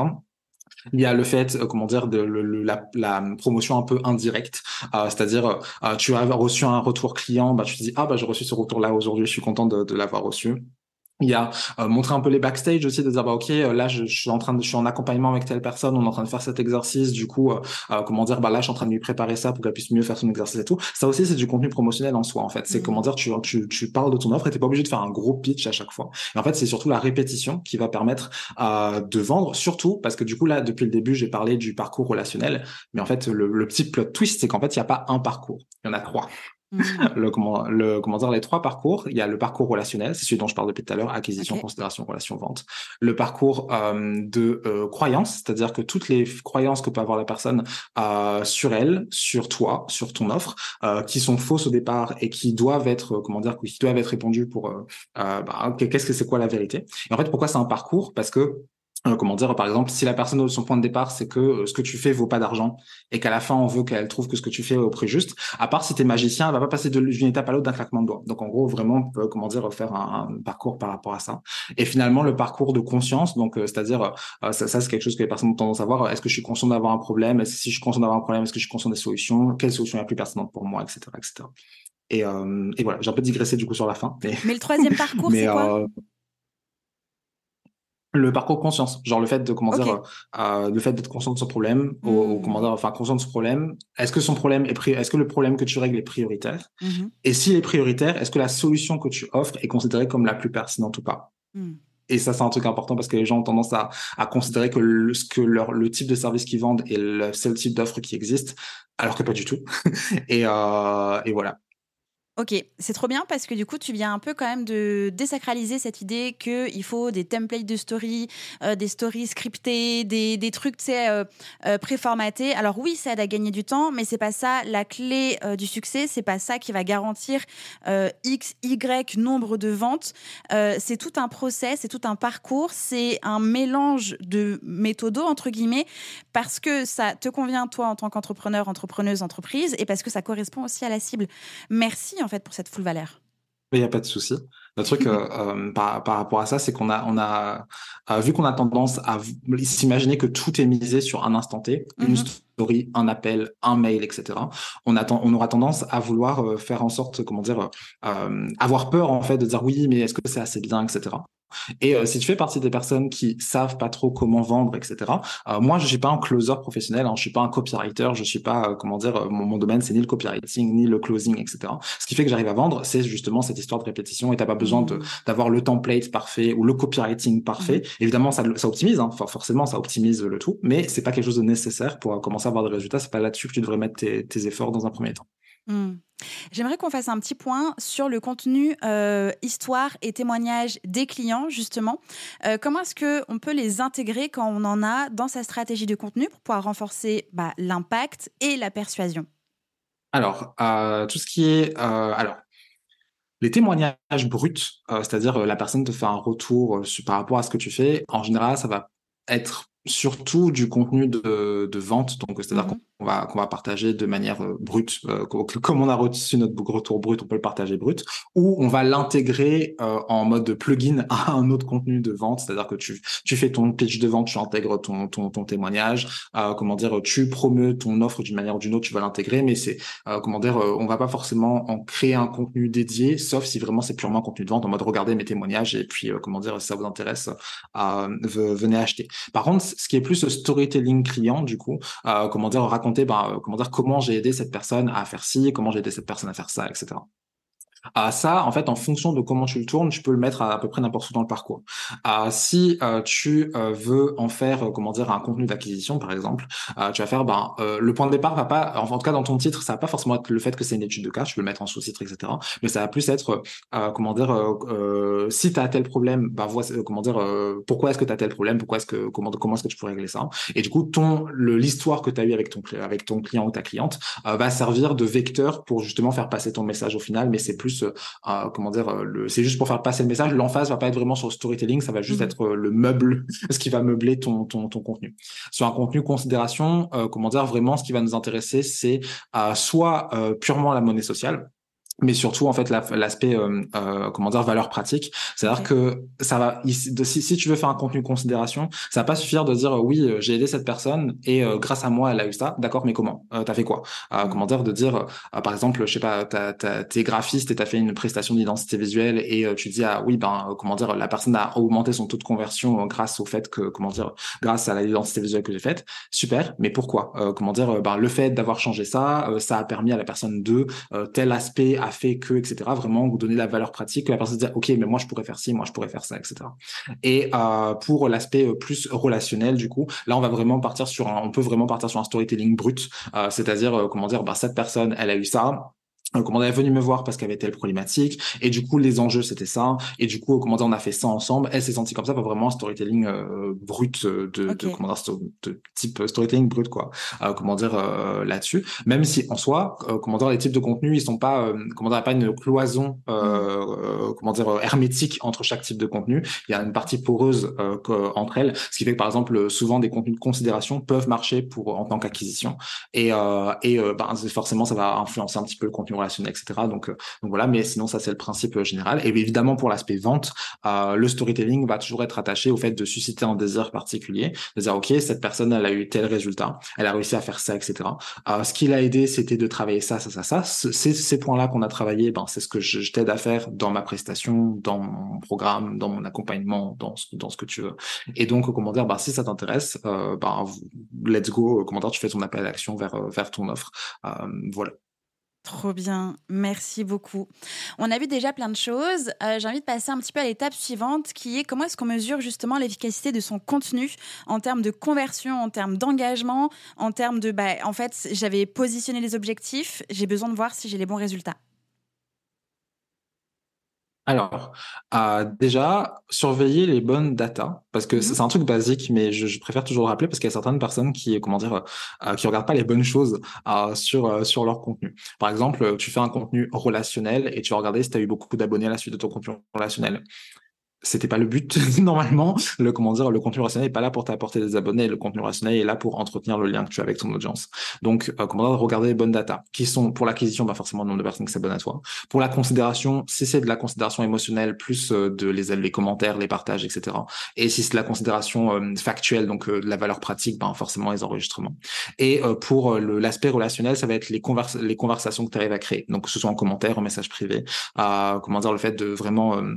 S3: il y a le fait, euh, comment dire, de la, promotion un peu indirecte, euh, c'est-à-dire euh, tu as reçu un retour client, bah tu te dis ah bah j'ai reçu ce retour là aujourd'hui, je suis content de l'avoir reçu. Il y a euh, montrer un peu les backstage aussi, de dire bah ok euh, là je, suis en train de je suis en accompagnement avec telle personne, on est en train de faire cet exercice, du coup euh, euh comment dire bah là je suis en train de lui préparer ça pour qu'elle puisse mieux faire son exercice et tout. Ça aussi c'est du contenu promotionnel en soi en fait. C'est mmh. comment dire tu, tu tu parles de ton offre et t'es pas obligé de faire un gros pitch à chaque fois. Et en fait c'est surtout la répétition qui va permettre euh, de vendre, surtout parce que du coup là depuis le début j'ai parlé du parcours relationnel, mais en fait le, le petit plot twist c'est qu'en fait il y a pas un parcours, il y en a trois. Mm. le, comment, le, comment dire, les trois parcours. Il y a le parcours relationnel, c'est celui dont je parle depuis tout à l'heure, acquisition, considération, relation, vente. Le parcours euh, de euh, croyance, c'est-à-dire que toutes les croyances que peut avoir la personne euh, sur elle, sur toi, sur ton offre, euh, qui sont fausses au départ et qui doivent être, comment dire, qui doivent être répondues pour, euh, euh, bah, qu'est-ce que c'est quoi la vérité? Et en fait, pourquoi c'est un parcours? Parce que euh, comment dire, par exemple, si la personne, son point de départ, c'est que euh, ce que tu fais vaut pas d'argent et qu'à la fin, on veut qu'elle trouve que ce que tu fais est au prix juste, à part si tu es magicien, elle va pas passer d'une étape à l'autre d'un claquement de doigts. Donc, en gros, vraiment, on peut, comment dire, faire un, parcours par rapport à ça. Et finalement, le parcours de conscience, donc, euh, c'est-à-dire, ça, ça c'est quelque chose que les personnes ont tendance à voir. Est-ce que je suis conscient d'avoir un problème? Si je suis conscient d'avoir un problème, est-ce que je suis conscient des solutions? Quelle solution est la plus pertinente pour moi, etc., etc. Et, et voilà, j'ai un peu digressé du coup sur la fin.
S2: Mais, mais le troisième [LAUGHS] parcours, c'est quoi?
S3: Le parcours conscience, genre le fait de comment dire, euh, le fait d'être conscient de son problème, ou, hmm. comment dire, enfin conscient de ce problème. Est-ce que son problème est est-ce que le problème que tu règles est prioritaire? Mm-hmm. Et s'il est prioritaire, est-ce que la solution que tu offres est considérée comme la plus pertinente ou pas? Mm. Et ça, c'est un truc important parce que les gens ont tendance à, à considérer que le, ce que leur, le type de service qu'ils vendent est le seul type d'offre qui existe, alors que pas du tout. [LAUGHS] et, euh, et voilà.
S2: Ok, c'est trop bien parce que du coup, tu viens un peu quand même de désacraliser cette idée qu'il faut des templates de story, euh, des stories scriptées, des, des trucs, tu sais, euh, euh, préformatés. Alors oui, ça aide à gagner du temps, mais c'est pas ça la clé du succès. C'est pas ça qui va garantir X, Y nombre de ventes. c'est tout un process, c'est tout un parcours, c'est un mélange de méthodos, entre guillemets, parce que ça te convient, toi, en tant qu'entrepreneur, entrepreneuse, entreprise, et parce que ça correspond aussi à la cible. Merci en fait pour cette full valeur.
S3: Il n'y a pas de souci. Le truc euh, [LAUGHS] euh, par, par, rapport à ça, c'est qu'on a, on a euh, vu qu'on a tendance à s'imaginer que tout est misé sur un instant T, une mm-hmm. Story, un appel, un mail, etc. On, attend, on aura tendance à vouloir faire en sorte, comment dire, avoir peur en fait de dire oui, mais est-ce que c'est assez bien, etc. Et euh, si tu fais partie des personnes qui savent pas trop comment vendre, etc. Euh, moi, je suis pas un closer professionnel, hein, je suis pas un copywriter, je suis pas, euh, comment dire, mon, mon domaine c'est ni le copywriting ni le closing, etc. Ce qui fait que j'arrive à vendre, c'est justement cette histoire de répétition. Et t'as pas besoin mmh. d'avoir le template parfait ou le copywriting parfait. Mmh. Évidemment, ça, ça optimise, hein, forcément, ça optimise le tout, mais c'est pas quelque chose de nécessaire pour commencer à avoir des résultats. C'est pas là-dessus que tu devrais mettre tes, tes efforts dans un premier temps.
S2: Mmh. J'aimerais qu'on fasse un petit point sur le contenu euh, histoire et témoignage des clients, justement. Euh, comment est-ce qu'on peut les intégrer quand on en a dans sa stratégie de contenu pour pouvoir renforcer bah, l'impact et la persuasion?
S3: Alors, euh, tout ce qui est... alors, les témoignages bruts, c'est-à-dire la personne te fait un retour par rapport à ce que tu fais, en général, ça va être surtout du contenu de, de vente, donc c'est-à-dire mmh qu'on va partager de manière euh, brute, euh, comme on a reçu notre retour brut, on peut le partager brut, ou on va l'intégrer euh, en mode plugin [LAUGHS] à un autre contenu de vente, c'est-à-dire que tu tu fais ton pitch de vente, tu intègres ton ton, témoignage, comment dire, tu promeus ton offre d'une manière ou d'une autre, tu vas l'intégrer, mais c'est comment dire, on va pas forcément en créer un contenu dédié, sauf si vraiment c'est purement contenu de vente en mode regardez mes témoignages et puis comment dire, si ça vous intéresse, venez acheter. Par contre ce qui est plus storytelling client, du coup, comment dire, raconter, ben, euh, comment dire, comment j'ai aidé cette personne à faire ci, comment j'ai aidé cette personne à faire ça, etc. Ah, ça, en fait, en fonction de comment tu le tournes, tu peux le mettre à, à peu près n'importe où dans le parcours. Si euh, tu euh, veux en faire, euh, comment dire, un contenu d'acquisition, par exemple, tu vas faire, ben, le point de départ va pas, en, tout cas dans ton titre, ça va pas forcément être le fait que c'est une étude de cas, tu peux le mettre en sous-titre, etc. Mais ça va plus être, comment dire, si tu as tel problème, ben, comment dire, pourquoi est-ce que tu as tel problème, pourquoi est-ce que, comment, comment est-ce que tu pourrais régler ça. Et du coup, ton, l'histoire que tu as eu avec ton, avec ton client ou ta cliente va servir de vecteur pour justement faire passer ton message au final, mais c'est plus euh, comment dire, euh, le, c'est juste pour faire passer le message. L'emphase va pas être vraiment sur le storytelling, ça va juste mhm. être euh, le meuble, [LAUGHS] ce qui va meubler ton, ton, ton contenu. Sur un contenu considération, comment dire, vraiment, ce qui va nous intéresser, c'est soit purement la monnaie sociale, mais surtout en fait l'aspect euh, euh, comment dire valeur pratique. C'est à dire que ça va si, si tu veux faire un contenu considération ça va pas suffire de dire oui euh, j'ai aidé cette personne et euh, grâce à moi elle a eu ça d'accord mais comment euh, t'as fait quoi? Euh, comment dire de dire par exemple je sais pas t'es graphiste et t'as fait une prestation d'identité visuelle et tu dis ah oui ben comment dire la personne a augmenté son taux de conversion grâce au fait que comment dire grâce à l'identité visuelle que j'ai faite. Super mais pourquoi? Comment dire ben le fait d'avoir changé ça ça a permis à la personne de tel aspect à fait que, etc. Vraiment, vous donner la valeur pratique, que la personne se dit, OK, mais moi, je pourrais faire ci, moi, je pourrais faire ça, etc. Et euh, pour l'aspect euh, plus relationnel, du coup, là, on va vraiment partir sur un, on peut vraiment partir sur un storytelling brut, euh, c'est-à-dire, comment dire, bah, cette personne, elle a eu ça, comment elle est venue me voir parce qu'elle avait telle problématique. Et du coup les enjeux c'était ça. Et du coup comment dire on a fait ça ensemble? Elle s'est sentie comme ça pas vraiment un storytelling euh, brut de, de comment dire de type storytelling brut quoi. Euh, comment dire euh, là-dessus. Même si en soi euh, comment dire les types de contenus ils sont pas euh, comment dire pas une cloison mm. comment dire hermétique entre chaque type de contenu. Il y a une partie poreuse entre elles. Ce qui fait que par exemple souvent des contenus de considération peuvent marcher pour en tant qu'acquisition. Et et ben, forcément ça va influencer un petit peu le contenu etc. Donc, euh, donc voilà, mais sinon ça c'est le principe euh, général. Et évidemment pour l'aspect vente, euh, le storytelling va toujours être attaché au fait de susciter un désir particulier, de dire ok cette personne elle a eu tel résultat, elle a réussi à faire ça, etc. ce qui l'a aidé c'était de travailler ça, ça, ça, ça. Ces, ces points-là qu'on a travaillé, ben c'est ce que je, je t'aide à faire dans ma prestation, dans mon programme, dans mon accompagnement, dans ce, dans ce que tu veux. Et donc comment dire, ben, si ça t'intéresse, ben let's go. Comment dire, tu fais ton appel à l'action vers vers ton offre. voilà.
S2: Trop bien, merci beaucoup. On a vu déjà plein de choses. Euh, j'ai envie de passer un petit peu à l'étape suivante qui est comment est-ce qu'on mesure justement l'efficacité de son contenu en termes de conversion, en termes d'engagement, en termes de, bah, en fait, j'avais positionné les objectifs, j'ai besoin de voir si j'ai les bons résultats.
S3: Alors, euh, déjà, surveiller les bonnes datas, parce que c'est mhm. un truc basique, mais je, préfère toujours le rappeler parce qu'il y a certaines personnes qui, comment dire, euh, qui regardent pas les bonnes choses euh, sur sur leur contenu. Par exemple, tu fais un contenu relationnel et tu vas regarder si tu as eu beaucoup d'abonnés à la suite de ton contenu relationnel c'était pas le but [LAUGHS] normalement. Le comment dire, le contenu rationnel n'est pas là pour t'apporter des abonnés. Le contenu rationnel est là pour entretenir le lien que tu as avec ton audience. Donc, euh, comment dire, regarder les bonnes data qui sont pour l'acquisition, pas forcément le nombre de personnes qui s'abonnent à toi. Pour la considération, si c'est de la considération émotionnelle plus euh, de les les commentaires, les partages, etc. Et si c'est de la considération euh, factuelle, donc de la valeur pratique, ben forcément les enregistrements. Et pour l'aspect relationnel, ça va être les, convers les conversations que tu arrives à créer. Donc que ce soit en commentaire, en message privé, comment dire, le fait de vraiment euh,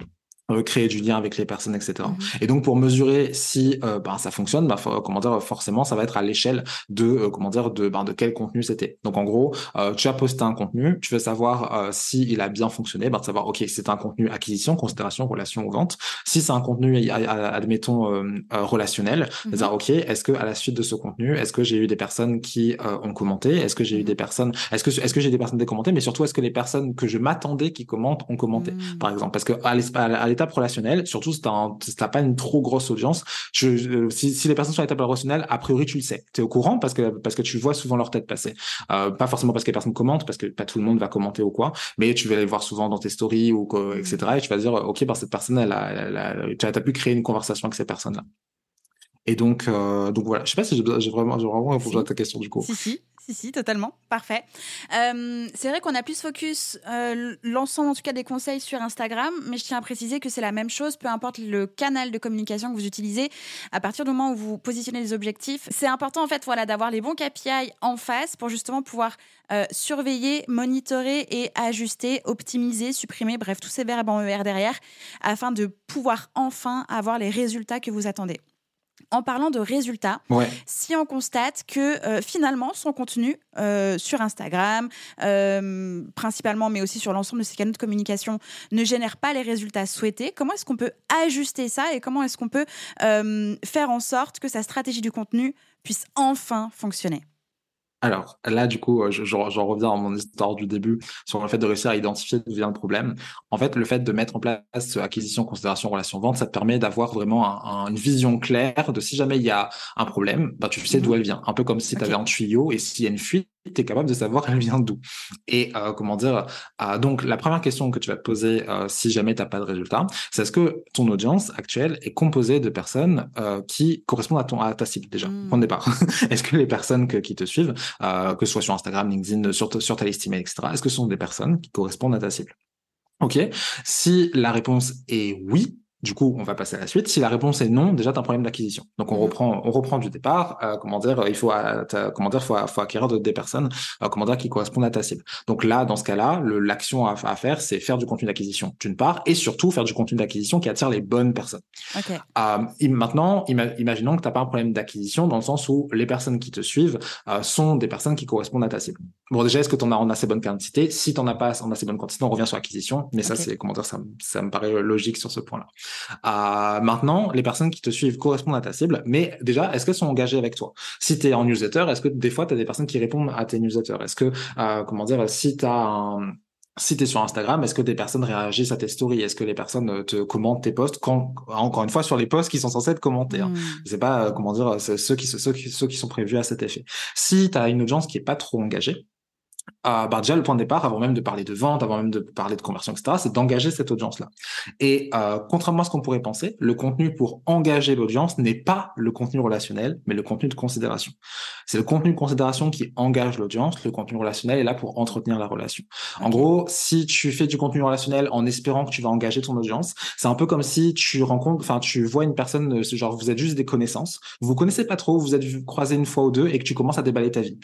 S3: créer du lien avec les personnes, etc. Mhm. Et donc pour mesurer si euh, ben, ça fonctionne, ben, comment dire, forcément ça va être à l'échelle de euh, comment dire de ben, de quel contenu c'était. Donc en gros, tu as posté un contenu, tu veux savoir si il a bien fonctionné, ben, de savoir ok c'est un contenu acquisition, considération, relation ou vente. Si c'est un contenu admettons relationnel, mm dire ok est-ce que à la suite de ce contenu, est-ce que j'ai eu des personnes qui ont commenté, est-ce que j'ai eu mhm. des personnes, est-ce que est-ce que j'ai des personnes qui ont commenté, mais surtout est-ce que les personnes que je m'attendais qui commentent ont commenté, mm. par exemple, parce que à, à l'étape relationnelle, surtout si t'as pas une trop grosse audience, si, les personnes sont à l'étape relationnelle, a priori tu le sais, tu es au courant parce que parce que tu vois souvent leur tête passer. Euh, pas forcément parce que les personnes commentent, parce que pas tout le monde va commenter ou quoi, mais tu vas les voir souvent dans tes stories ou quoi, etc. Et tu vas dire ok, bah, cette personne, elle elle a, tu as pu créer une conversation avec cette personne-là. Et donc, euh, donc voilà. Je sais pas si j'ai vraiment, vraiment répondu à ta question du coup.
S2: Si, si. Si, si, totalement. Parfait. Euh, c'est vrai qu'on a plus focus euh, l'ensemble, en tout cas, des conseils sur Instagram, mais je tiens à préciser que c'est la même chose, peu importe le canal de communication que vous utilisez. À partir du moment où vous positionnez les objectifs, c'est important, en fait, voilà, d'avoir les bons KPI en face pour justement pouvoir euh, surveiller, monitorer et ajuster, optimiser, supprimer, bref, tous ces verbes en ER derrière, afin de pouvoir enfin avoir les résultats que vous attendez. En parlant de résultats,
S3: Ouais.
S2: si on constate que euh, finalement son contenu euh, sur Instagram, euh, principalement, mais aussi sur l'ensemble de ses canaux de communication, ne génère pas les résultats souhaités, comment est-ce qu'on peut ajuster ça et comment est-ce qu'on peut faire en sorte que sa stratégie du contenu puisse enfin fonctionner?
S3: Alors là, du coup, euh, je- j'en reviens à mon histoire du début sur le fait de réussir à identifier d'où vient le problème. En fait, le fait de mettre en place euh, acquisition, considération, relation, vente, ça te permet d'avoir vraiment un- un- une vision claire de si jamais il y a un problème, bah, tu sais d'où elle vient. Un peu comme si tu avais un tuyau et s'il y a une fuite, tu es capable de savoir elle vient d'où. Et euh, comment dire, euh, donc la première question que tu vas te poser euh, si jamais tu n'as pas de résultat, c'est est-ce que ton audience actuelle est composée de personnes euh, qui correspondent à, ton, à ta cible déjà,
S2: Mm.
S3: point de départ. [LAUGHS] est-ce que les personnes que- qui te suivent euh, que ce soit sur Instagram, LinkedIn, sur, sur ta liste email, etc. Est-ce que ce sont des personnes qui correspondent à ta cible? Ok. Si la réponse est oui, du coup, on va passer à la suite. Si la réponse est non, déjà, tu as un problème d'acquisition. Donc, on
S2: Mhm.
S3: reprend, on reprend du départ. Euh, comment dire, il faut, euh, comment dire, faut, faut acquérir de- des personnes, euh, comment dire, qui correspondent à ta cible. Donc là, dans ce cas-là, l'action à, à faire, c'est faire du contenu d'acquisition, d'une part, et surtout faire du contenu d'acquisition qui attire les bonnes personnes. Euh, maintenant, ima- imaginons que tu n'as pas un problème d'acquisition dans le sens où les personnes qui te suivent euh, sont des personnes qui correspondent à ta cible. Bon, déjà, est-ce que tu en as en assez bonne quantité? Si tu n'en as pas en assez bonne quantité, on revient sur l'acquisition. Mais ça, c'est comment dire, ça, ça me paraît logique sur ce point-là. Euh, maintenant, les personnes qui te suivent correspondent à ta cible, mais déjà, est-ce qu'elles sont engagées avec toi? Si tu es en newsletter, est-ce que des fois, tu as des personnes qui répondent à tes newsletters? Est-ce que, euh, comment dire, si tu as un si tu es sur Instagram, est-ce que des personnes réagissent à tes stories? Est-ce que les personnes euh, te commentent tes posts quand, encore une fois, sur les posts qui sont censés être commentés hein? Je sais pas euh, comment dire, c'est ceux qui, ceux, qui, ceux qui sont prévus à cet effet. Si tu as une audience qui est pas trop engagée, euh, bah déjà le point de départ, avant même de parler de vente, avant même de parler de conversion, etc., c'est d'engager cette audience-là. Et euh, contrairement à ce qu'on pourrait penser, le contenu pour engager l'audience n'est pas le contenu relationnel, mais le contenu de considération. C'est le contenu de considération qui engage l'audience. Le contenu relationnel est là pour entretenir la relation. En gros, si tu fais du contenu relationnel en espérant que tu vas engager ton audience, c'est un peu comme si tu rencontres, enfin, tu vois une personne, euh, ce genre, vous êtes juste des connaissances, vous connaissez pas trop, vous êtes croisés une fois ou deux et que tu commences à déballer ta vie.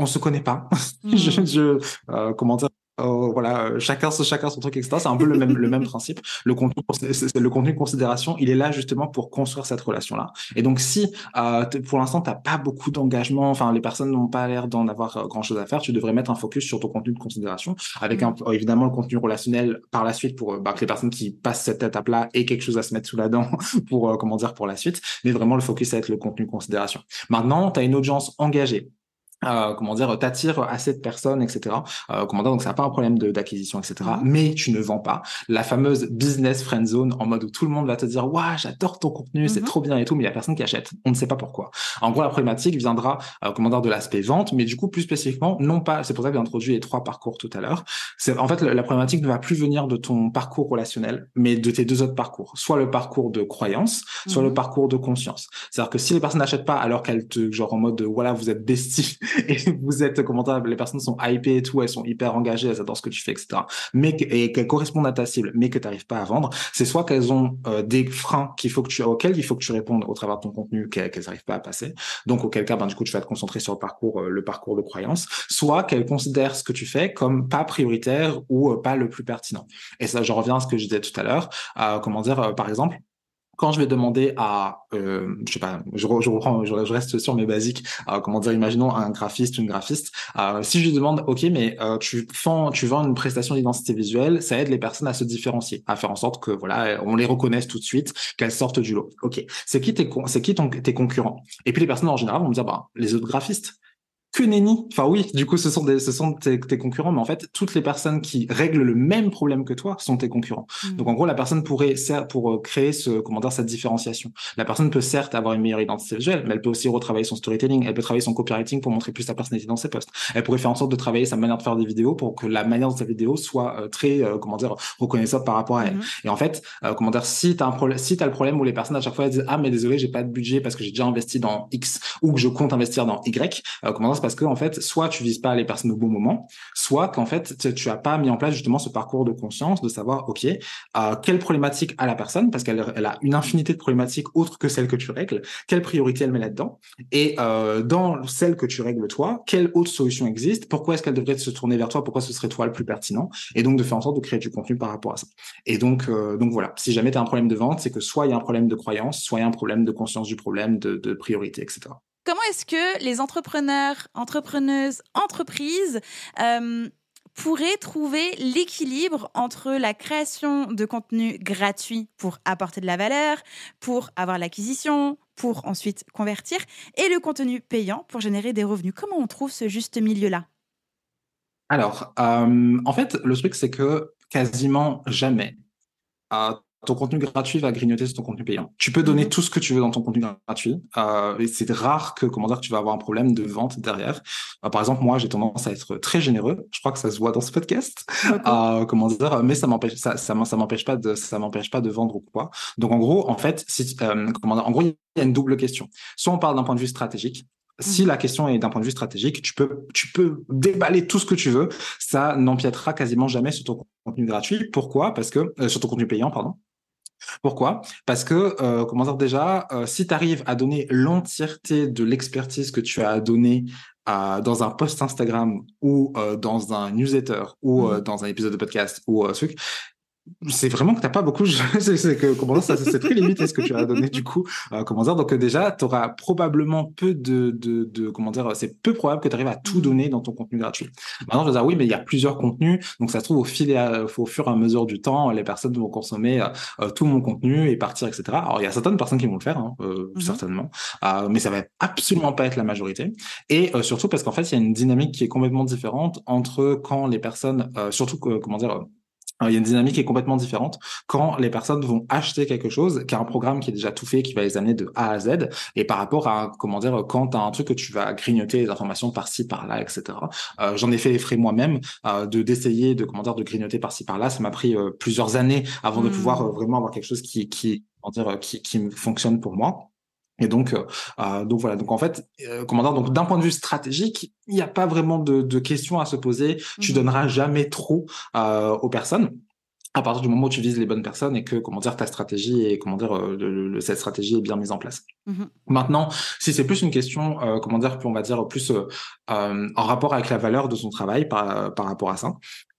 S3: On se connaît pas. [LAUGHS]
S2: Hmm.
S3: je, je euh, comment dire, euh, voilà, chacun, son- chacun son truc, etc. C'est un peu le même, le même principe. Le contenu, c'est- le contenu de considération, il est là justement pour construire cette relation-là. Et donc, si euh, pour l'instant, t'as pas beaucoup d'engagement, enfin, les personnes n'ont pas l'air d'en avoir euh, grand-chose à faire, tu devrais mettre un focus sur ton contenu de considération, avec un, euh, évidemment le contenu relationnel par la suite pour bah, que les personnes qui passent cette étape-là aient quelque chose à se mettre sous la dent [LAUGHS] pour, comment dire, pour la suite. Mais vraiment, le focus, ça va être le contenu de considération. Maintenant, tu as une audience engagée euh, comment dire, t'attires assez de personnes, etc. Euh, comment dire, donc ça n'a pas un problème de- d'acquisition, etc.
S2: Mhm.
S3: Mais tu ne vends pas la fameuse business friend zone en mode où tout le monde va te dire, waouh, j'adore ton contenu, c'est
S2: Mhm.
S3: trop bien et tout, mais il y a personne qui achète. On ne sait pas pourquoi. En gros, la problématique viendra, euh, comment dire, de l'aspect vente, mais du coup, plus spécifiquement, non pas, c'est pour ça que j'ai introduit les trois parcours tout à l'heure. C'est, en fait, la, problématique ne va plus venir de ton parcours relationnel, mais de tes deux autres parcours. Soit le parcours de croyance, soit le
S2: Mhm.
S3: parcours de conscience. C'est-à-dire que si les personnes n'achètent pas alors qu'elles te, genre en mode, de, voilà, vous êtes besties [LAUGHS] et vous êtes, comment les personnes sont hypées et tout, elles sont hyper engagées, elles adorent ce que tu fais, etc. Mais et qu'elles correspondent à ta cible, mais que tu n'arrives pas à vendre, c'est soit qu'elles ont euh, des freins qu'il faut que tu, auxquels il faut que tu répondes au travers de ton contenu qu'elles n'arrivent pas à passer. Donc auquel cas, ben du coup, tu vas te concentrer sur le parcours, euh, le parcours de croyance, soit qu'elles considèrent ce que tu fais comme pas prioritaire ou euh, pas le plus pertinent. Et ça, je reviens à ce que je disais tout à l'heure. Comment dire, euh, par exemple quand je vais demander à, euh, je sais pas, je, re- je reprends, je, reste sur mes basiques. euh, comment dire, imaginons un graphiste, une graphiste. euh, si je lui demande, ok, mais euh, tu vends, tu vends une prestation d'identité visuelle, ça aide les personnes à se différencier, à faire en sorte que voilà, on les reconnaisse tout de suite, qu'elles sortent du lot. Ok, c'est qui tes, c'est qui tes concurrents? Et puis les personnes en général vont me dire, bah les autres graphistes. Que nenni. Enfin oui, du coup, ce sont des, ce sont tes, tes concurrents, mais en fait, toutes les personnes qui règlent le même problème que toi sont tes concurrents.
S2: Hmm.
S3: Donc en gros, la personne pourrait pour euh, créer ce comment dire cette différenciation. La personne peut certes avoir une meilleure identité visuelle, mais elle peut aussi retravailler son storytelling, elle peut travailler son copywriting pour montrer plus sa personnalité dans ses posts. Elle pourrait faire en sorte de travailler sa manière de faire des vidéos pour que la manière de sa vidéo soit euh, très euh, comment dire reconnaissable par rapport à elle.
S2: Mhm.
S3: Et en fait, euh, comment dire, si tu as un problème, si tu le problème où les personnes à chaque fois elles disent ah mais désolé, j'ai pas de budget parce que j'ai déjà investi dans X ou que je compte investir dans Y, comment dire, parce que en fait, soit tu vises pas les personnes au bon moment, soit qu'en fait tu as pas mis en place justement ce parcours de conscience de savoir, ok, euh, quelle problématique a la personne, parce qu'elle elle a une infinité de problématiques autres que celles que tu règles, quelle priorité elle met là-dedans, et euh, dans celle que tu règles toi, quelle autre solution existe, pourquoi est-ce qu'elle devrait se tourner vers toi, pourquoi ce serait toi le plus pertinent, et donc de faire en sorte de créer du contenu par rapport à ça. Et donc, euh, donc voilà, si jamais tu as un problème de vente, c'est que soit il y a un problème de croyance, soit il y a un problème de conscience du problème, de priorité, etc.
S2: Comment est-ce que les entrepreneurs, entrepreneuses, entreprises euh, pourraient trouver l'équilibre entre la création de contenu gratuit pour apporter de la valeur, pour avoir l'acquisition, pour ensuite convertir, et le contenu payant pour générer des revenus? Comment on trouve ce juste milieu-là?
S3: Alors, euh, en fait, le truc, c'est que quasiment jamais, ton contenu gratuit va grignoter sur ton contenu payant. Tu peux donner mhm. tout ce que tu veux dans ton contenu gratuit. Euh, et c'est rare que, comment dire, tu vas avoir un problème de vente derrière. Euh, par exemple, moi, j'ai tendance à être très généreux. Je crois que ça se voit dans ce podcast. Euh, comment dire, mais ça m'empêche, ça, ça, m'empêche pas de, ça m'empêche pas de vendre ou quoi. Donc, en gros, en fait, si, euh, comment dire, en gros, il y a une double question. Soit on parle d'un point de vue stratégique. Si mhm. la question est d'un point de vue stratégique, tu peux, tu peux déballer tout ce que tu veux. Ça n'empiétera quasiment jamais sur ton contenu gratuit. Pourquoi? Parce que euh, sur ton contenu payant, pardon. Pourquoi? Parce que, euh, comment dire déjà, euh, si tu arrives à donner l'entièreté de l'expertise que tu as donnée euh, dans un post Instagram ou euh, dans un newsletter ou mmh. dans un épisode de podcast ou truc, c'est vraiment que t'as pas beaucoup. [LAUGHS] c'est que comment ça, c'est très limité ce que tu as donné du coup. Euh, comment dire Donc déjà, tu auras probablement peu de, de, de comment dire. C'est peu probable que tu arrives à tout mm. donner dans ton contenu gratuit. Maintenant, je vais dire oui, mais il y a plusieurs contenus, donc ça se trouve au fil et au fur et à mesure du temps, les personnes vont consommer euh, euh, tout mon contenu et partir, etc. Alors il y a certaines personnes qui vont le faire, hein, mm-hmm. certainement, mais ça va absolument pas être la majorité. Et surtout parce qu'en fait, il y a une dynamique qui est complètement différente entre quand les personnes, surtout comment dire il y a une dynamique qui est complètement différente quand les personnes vont acheter quelque chose, qui a un programme qui est déjà tout fait, qui va les amener de A à Z, et par rapport à, comment dire, quand tu as un truc que tu vas grignoter les informations par-ci, par-là, etc. Euh, J'en ai fait les frais moi-même, euh, de d'essayer de, comment dire, de grignoter par-ci, par-là. Ça m'a pris euh, plusieurs années avant de mmh. pouvoir vraiment avoir quelque chose qui, qui, comment dire, qui, qui fonctionne pour moi. Et donc, euh, euh, donc voilà. Donc en fait, euh, commandant. Donc d'un point de vue stratégique, il n'y a pas vraiment de, de, questions à se poser. Tu mmh donneras jamais trop euh, aux personnes à partir du moment où tu vises les bonnes personnes et que comment dire ta stratégie et comment dire le, cette stratégie est bien mise en place. Mmh Maintenant, si c'est plus une question euh, comment dire on va dire plus euh, en rapport avec la valeur de son travail par, par rapport à ça,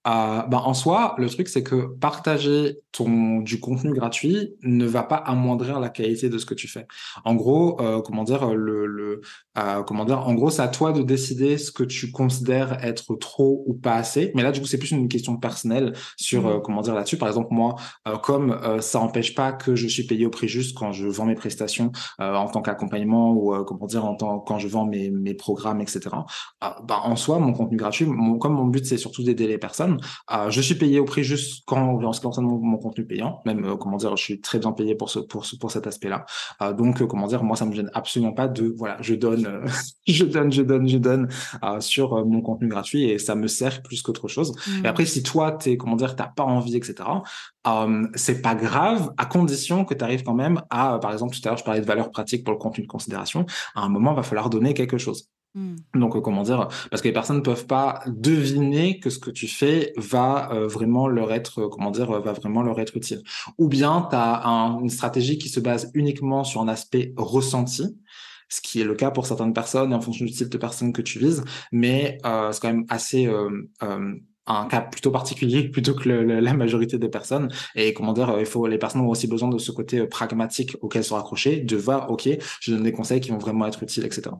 S3: euh, bah, en soi, le truc, c'est que partager ton, du contenu gratuit ne va pas amoindrir la qualité de ce que tu fais. En gros, euh, comment dire, le, le euh, comment dire, en gros, c'est à toi de décider ce que tu considères être trop ou pas assez. Mais là, du coup, c'est plus une question personnelle sur, euh, mmh. comment dire, là-dessus. Par exemple, moi, euh, comme ça n'empêche pas que je suis payé au prix juste quand je vends mes prestations en tant qu'accompagnement ou, comment dire, en tant, quand je vends mes, mes programmes, etc. bah, en soi, mon contenu gratuit, mon, comme mon but, c'est surtout d'aider les personnes, euh, je suis payé au prix juste quand ce qui concerne mon, contenu payant. Même euh, comment dire, je suis très bien payé pour ce pour pour cet aspect-là. Euh, donc comment dire, moi ça me gêne absolument pas de voilà, je donne, [LAUGHS] je donne, je donne, je donne sur mon contenu gratuit et ça me sert plus qu'autre chose. Et mmh. après si toi t'es comment dire, t'as pas envie, etc. c'est pas grave à condition que tu arrives quand même à, par exemple, tout à l'heure, je parlais de valeur pratique pour le contenu de considération. À un moment, il va falloir donner quelque chose. Hmm. Donc, euh, comment dire Parce que les personnes ne peuvent pas deviner que ce que tu fais va euh, vraiment leur être, euh, comment dire, va vraiment leur être utile. Ou bien tu as une stratégie qui se base uniquement sur un aspect ressenti, ce qui est le cas pour certaines personnes et en fonction du type de personnes que tu vises, mais c'est quand même assez un cas plutôt particulier [LAUGHS] plutôt que la majorité des personnes. Et comment dire, il faut les personnes ont aussi besoin de ce côté pragmatique auquel se raccrocher, de voir, ok, je donne des conseils qui vont vraiment être utiles, etc.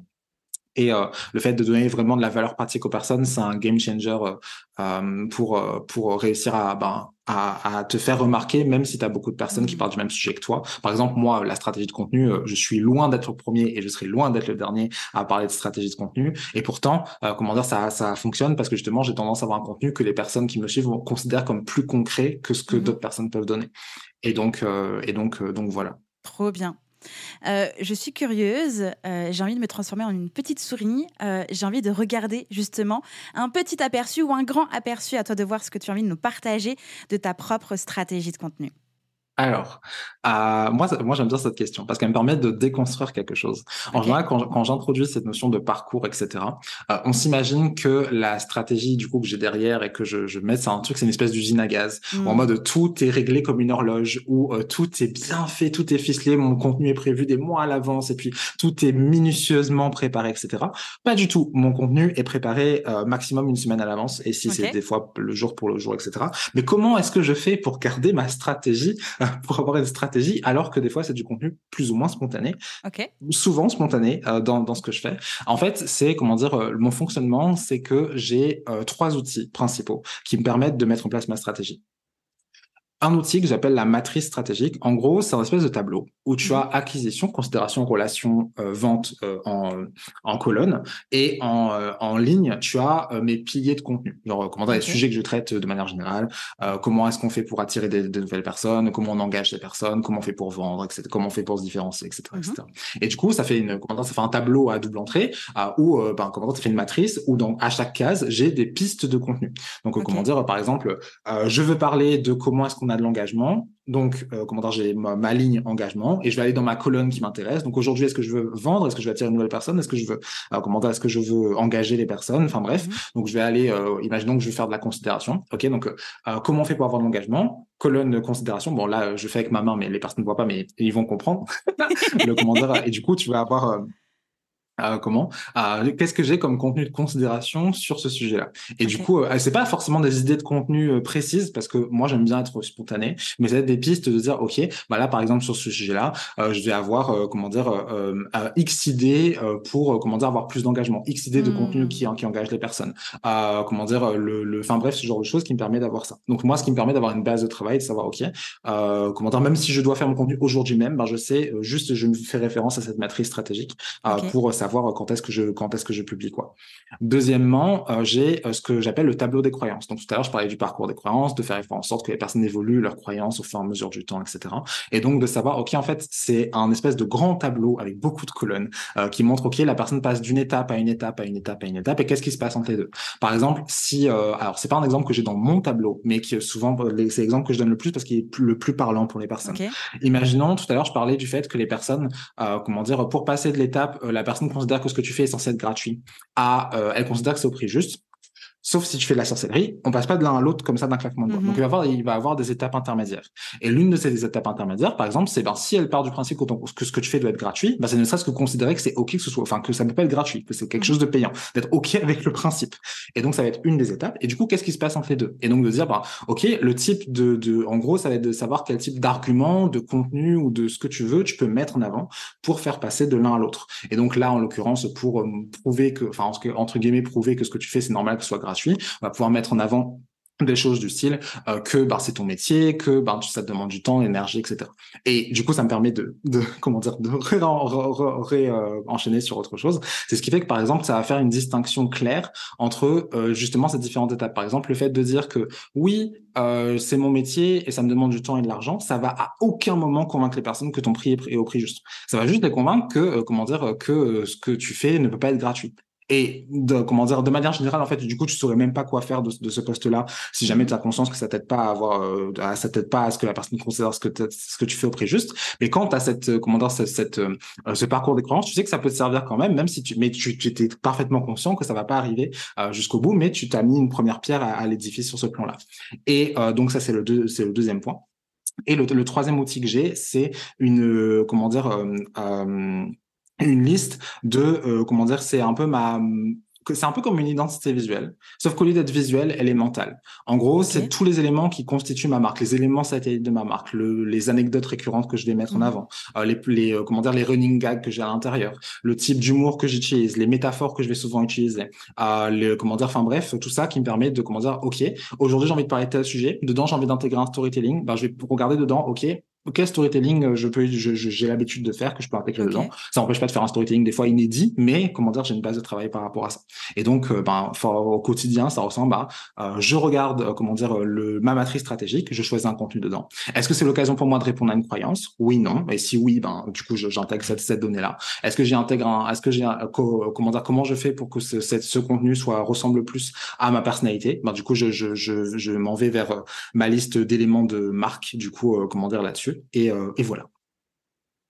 S3: Et euh, le fait de donner vraiment de la valeur pratique aux personnes, c'est un game changer euh, euh pour pour réussir à, ben, à, à te faire remarquer, même si tu as beaucoup de personnes qui mmh. parlent du même sujet que toi. Par exemple, moi, la stratégie de contenu, je suis loin d'être le premier et je serai loin d'être le dernier à parler de stratégie de contenu. Et pourtant, comment dire, ça ça fonctionne parce que justement, j'ai tendance à avoir un contenu que les personnes qui me suivent considèrent comme plus concret que ce que mmh d'autres personnes peuvent donner. Et donc et donc donc voilà.
S2: Trop bien. Euh, je suis curieuse, euh, j'ai envie de me transformer en une petite souris, euh, j'ai envie de regarder justement un petit aperçu ou un grand aperçu, à toi de voir ce que tu as envie de nous partager de ta propre stratégie de contenu.
S3: Alors, euh, moi, moi j'aime bien cette question parce qu'elle me permet de déconstruire quelque chose. En général, quand, quand j'introduis cette notion de parcours, etc., euh, on s'imagine que la stratégie du coup que j'ai derrière et que je, je mets, c'est un truc, c'est une espèce d'usine à gaz.
S2: Mm.
S3: En mode tout est réglé comme une horloge, où euh, tout est bien fait, tout est ficelé, mon contenu est prévu des mois à l'avance et puis tout est minutieusement préparé, etc. Pas du tout. Mon contenu est préparé euh, maximum une semaine à l'avance et si c'est des fois le jour pour le jour, etc. Mais comment est-ce que je fais pour garder ma stratégie, [LAUGHS] pour avoir une stratégie, alors que des fois c'est du contenu plus ou moins spontané,
S2: Ok.
S3: souvent spontané euh, dans, dans ce que je fais. En fait, c'est comment dire, euh, mon fonctionnement, c'est que j'ai euh, trois outils principaux qui me permettent de mettre en place ma stratégie un outil que j'appelle la matrice stratégique. En gros, c'est un espèce de tableau où tu
S2: Mhm.
S3: as acquisition, considération, relation, euh, vente euh, en, en colonne et en, euh, en ligne, tu as mes piliers de contenu. Genre, comment dire, les sujets que je traite de manière générale, comment est-ce qu'on fait pour attirer des, de nouvelles personnes, comment on engage les personnes, comment on fait pour vendre, etc., comment on fait pour se différencier, etc., etc. Et du coup, ça fait une, comment dire, ça fait un tableau à double entrée où, ben, comment dire, ça fait une matrice où dans à chaque case, j'ai des pistes de contenu. Donc, comment dire, par exemple, je veux parler de comment est-ce qu'on a de l'engagement. Donc, euh, comment dire, j'ai ma, ma ligne engagement et je vais aller dans ma colonne qui m'intéresse. Donc, aujourd'hui, est-ce que je veux vendre? Est-ce que je veux attirer une nouvelle personne Est-ce que je veux, euh, comment dire, est-ce que je veux engager les personnes? Enfin, bref.
S2: Mhm.
S3: Donc, je vais aller, euh, imaginons que je vais faire de la considération. OK, donc, euh, comment on fait pour avoir de l'engagement? Colonne de considération. Bon, là, euh, je fais avec ma main, mais les personnes ne voient pas, mais ils vont comprendre. [LAUGHS] le comment dire. Et du coup, tu vas avoir... comment? Qu'est-ce que j'ai comme contenu de considération sur ce sujet-là? Et du coup, euh, c'est pas forcément des idées de contenu euh, précises parce que moi j'aime bien être spontané, mais ça va être des pistes de dire ok, bah là par exemple sur ce sujet-là, euh, je vais avoir comment dire x idées pour comment dire avoir plus d'engagement, x idées de contenu qui qui engage les personnes, comment dire le, le, enfin bref ce genre de choses qui me permet d'avoir ça. Donc moi ce qui me permet d'avoir une base de travail, de savoir ok, comment dire même si je dois faire mon contenu aujourd'hui même, ben je sais juste je me fais référence à cette matrice stratégique pour savoir quand est-ce que je quand est-ce que je publie quoi. Deuxièmement, euh, j'ai euh, ce que j'appelle le tableau des croyances. Donc tout à l'heure je parlais du parcours des croyances, de faire en sorte que les personnes évoluent leurs croyances au fur et à mesure du temps, etc. Et donc de savoir ok en fait c'est un espèce de grand tableau avec beaucoup de colonnes euh, qui montre ok la personne passe d'une étape à une étape à une étape à une étape et qu'est-ce qui se passe entre les deux. Par exemple si euh, alors c'est pas un exemple que j'ai dans mon tableau mais qui souvent c'est l'exemple que je donne le plus parce qu'il est plus- le plus parlant pour les personnes. Imaginons, tout à l'heure, je parlais du fait que les personnes, euh, comment dire, pour passer de l'étape, euh, la personne considère que ce que tu fais est censé être gratuit, euh, elle considère que c'est au prix juste. Sauf si tu fais de la sorcellerie, on passe pas de l'un à l'autre comme ça d'un claquement de doigts. Donc il va avoir, il va avoir des étapes intermédiaires. Et l'une de ces étapes intermédiaires, par exemple, c'est ben si elle part du principe que, ce que tu fais doit être gratuit, ben c'est ne serait-ce que considérer que c'est ok que ce soit, enfin que ça ne peut pas être gratuit, que c'est quelque
S2: Mhm.
S3: chose de payant, d'être ok [LAUGHS] avec le principe. Et donc ça va être une des étapes. Et du coup, qu'est-ce qui se passe entre les deux? Et donc de dire, ben ok, le type de, de, en gros, ça va être de savoir quel type d'argument, de contenu ou de ce que tu veux, tu peux mettre en avant pour faire passer de l'un à l'autre. Et donc là, en l'occurrence, pour euh, prouver que, enfin, entre guillemets, prouver que ce que tu fais, c'est normal que ce soit gratuit, on va pouvoir mettre en avant des choses du style euh, que bah, c'est ton métier, que bah, ça te demande du temps, l'énergie, etc. Et du coup, ça me permet de, de [LAUGHS] comment dire, de ré, ré- ré- ré- euh, sur autre chose. C'est ce qui fait que, par exemple, ça va faire une distinction claire entre euh, justement ces différentes étapes. Par exemple, le fait de dire que oui, c'est mon métier et ça me demande du temps et de l'argent, ça va à aucun moment convaincre les personnes que ton prix est, au prix juste. Ça va juste les convaincre que, comment dire, que ce que tu fais ne peut pas être gratuit. Et de, comment dire, de manière générale, en fait, du coup, tu saurais même pas quoi faire de, ce poste-là si jamais tu as conscience que ça t'aide pas à avoir, euh, ça t'aide pas à ce que la personne considère ce que, tu fais au prix juste. Mais quand tu as cette, euh, comment dire, cette, cette, euh, ce parcours des croyances, tu sais que ça peut te servir quand même, même si tu, mais tu, tu étais parfaitement conscient que ça va pas arriver euh, jusqu'au bout, mais tu t'as mis une première pierre à, à l'édifice sur ce plan-là. Et euh, donc ça, c'est le, deux, c'est le deuxième point. Et le, le troisième outil que j'ai, c'est une, euh, comment dire, euh, euh, une liste de, euh, comment dire, c'est un peu ma, c'est un peu comme une identité visuelle, sauf qu'au lieu d'être visuelle, elle est mentale. En gros, c'est tous les éléments qui constituent ma marque, les éléments satellites de ma marque, le, les anecdotes récurrentes que je vais mettre en
S2: Mhm.
S3: avant, euh, les, les euh, comment dire, les running gags que j'ai à l'intérieur, le type d'humour que j'utilise, les métaphores que je vais souvent utiliser, euh, le, comment dire, enfin bref, tout ça qui me permet de, comment dire, ok, aujourd'hui j'ai envie de parler de tel sujet, dedans j'ai envie d'intégrer un storytelling, ben je vais regarder dedans, ok, quel storytelling euh, je peux, j'ai l'habitude de faire, que je peux intégrer
S2: Ok.
S3: dedans. Ça n'empêche pas de faire un storytelling des fois inédit, mais comment dire, j'ai une base de travail par rapport à ça. Et donc, euh, ben, au quotidien, ça ressemble à, euh, je regarde, euh, comment dire, le, ma matrice stratégique, je choisis un contenu dedans. Est-ce que c'est l'occasion pour moi de répondre à une croyance? Oui, non. Et si oui, ben, du coup, j'intègre cette, cette donnée-là. Est-ce que j'y intègre un, est-ce que j'ai comment dire, comment je fais pour que ce, cette- ce contenu soit, ressemble plus à ma personnalité? Ben, du coup, je, je, je, je m'en vais vers ma liste d'éléments de marque, du coup, euh, comment dire, là-dessus. Et, euh, et voilà.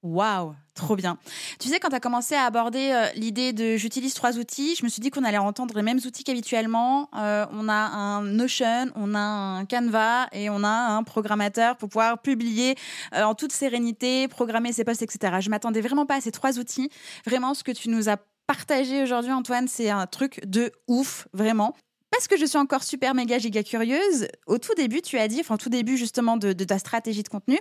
S2: Waouh, trop bien. Tu sais, quand tu as commencé à aborder euh, l'idée de j'utilise trois outils, je me suis dit qu'on allait entendre les mêmes outils qu'habituellement. Euh, on a un Notion, on a un Canva et on a un programmateur pour pouvoir publier en toute sérénité, programmer ses posts, etc. Je m'attendais vraiment pas à ces trois outils. Vraiment, ce que tu nous as partagé aujourd'hui, Antoine, c'est un truc de ouf, vraiment. Parce que je suis encore super méga giga curieuse, au tout début, tu as dit, enfin, tout début justement de, ta stratégie de contenu,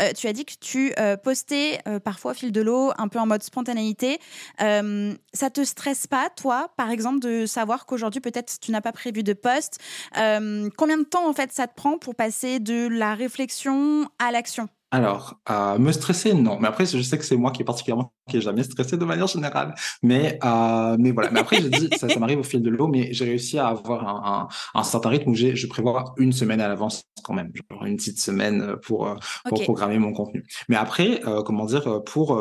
S2: euh, tu as dit que tu euh, postais euh, parfois au fil de l'eau, un peu en mode spontanéité. Ça te stresse pas, toi, par exemple, de savoir qu'aujourd'hui, peut-être, tu n'as pas prévu de poste? Combien de temps, en fait, ça te prend pour passer de la réflexion à l'action?
S3: Alors, euh, me stresser, non. Mais après, je sais que c'est moi qui est particulièrement qui est jamais stressé de manière générale. Mais euh, mais voilà. Mais après, j'ai dit ça, ça m'arrive au fil de l'eau, mais j'ai réussi à avoir un, un, un certain rythme où j'ai, je prévois une semaine à l'avance quand même, genre une petite semaine pour euh, pour programmer mon contenu. Mais après, euh, comment dire, pour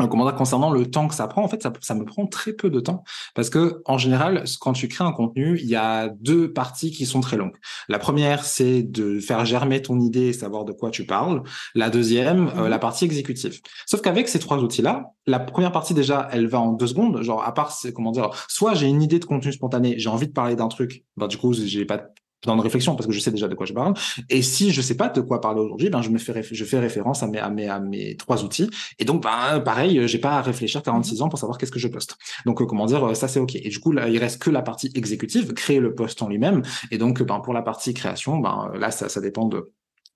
S3: euh, euh, comment dire, concernant le temps que ça prend, en fait, ça, ça me prend très peu de temps parce que en général, quand tu crées un contenu, il y a deux parties qui sont très longues. La première, c'est de faire germer ton idée et savoir de quoi tu parles. La deuxième, euh,
S2: Mhm.
S3: la partie exécutive. Sauf qu'avec ces trois outils-là, la première partie déjà, elle va en deux secondes. Genre, à part, c'est comment dire, soit j'ai une idée de contenu spontané, j'ai envie de parler d'un truc, ben du coup, j'ai pas dans de réflexion parce que je sais déjà de quoi je parle. Et si je sais pas de quoi parler aujourd'hui, ben je me fais je fais référence à mes à mes à mes trois outils. Et donc ben pareil, euh, j'ai pas à réfléchir 46 ans pour savoir qu'est-ce que je poste. Donc euh, comment dire, euh, ça c'est ok. Et du coup là, il reste que la partie exécutive, créer le post en lui-même. Et donc ben pour la partie création, ben là ça ça dépend de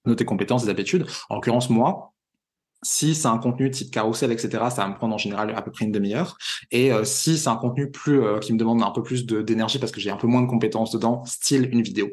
S3: de tes compétences, des habitudes. En l'occurrence moi. Si c'est un contenu type carrousel, etc., ça va me prendre en général à peu près une demi-heure. Et euh, si c'est un contenu plus euh, qui me demande un peu plus de- d'énergie parce que j'ai un peu moins de compétences dedans, style une vidéo,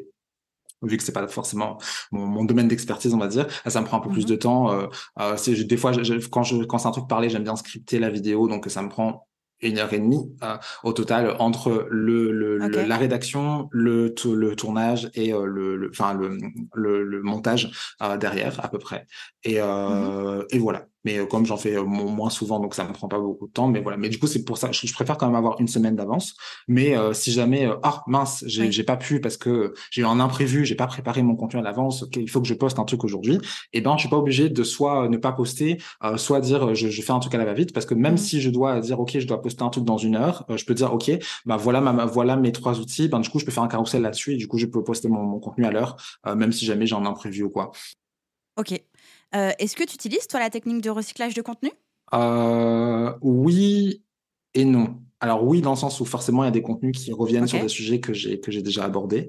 S3: vu que c'est pas forcément mon, mon domaine d'expertise, on va dire, là, ça me prend un peu plus
S2: Mhm.
S3: de temps. Euh, euh, des fois, je- quand je quand c'est un truc parlé, j'aime bien scripter la vidéo, donc ça me prend une heure et demie euh, au total entre le, le, la rédaction, le, le tournage et euh, le, enfin le, le, le montage euh, derrière à peu près. Et, euh, et voilà. Mais euh, comme j'en fais euh, mo- moins souvent, donc ça me prend pas beaucoup de temps. Mais voilà. Mais du coup, c'est pour ça, je, je préfère quand même avoir une semaine d'avance. Mais euh, si jamais, euh, ah mince, j'ai
S2: Oui.
S3: pas pu parce que j'ai eu un imprévu, j'ai pas préparé mon contenu à l'avance, il faut que je poste un truc aujourd'hui. Et ben, je suis pas obligé de soit ne pas poster, euh, soit dire je, je fais un truc à la va-vite parce que même si je dois dire ok, je dois poster un truc dans une heure, je peux dire ok, bah voilà ma, voilà mes trois outils. Ben du coup, je peux faire un carrousel là-dessus et du coup, je peux poster mon, mon contenu à l'heure, même si jamais j'ai un imprévu ou quoi.
S2: Ok. Euh, Est-ce que tu utilises, toi, la technique de recyclage de contenu?
S3: Euh, oui et non. Alors oui, dans le sens où forcément il y a des contenus qui reviennent sur des sujets que j'ai déjà abordés.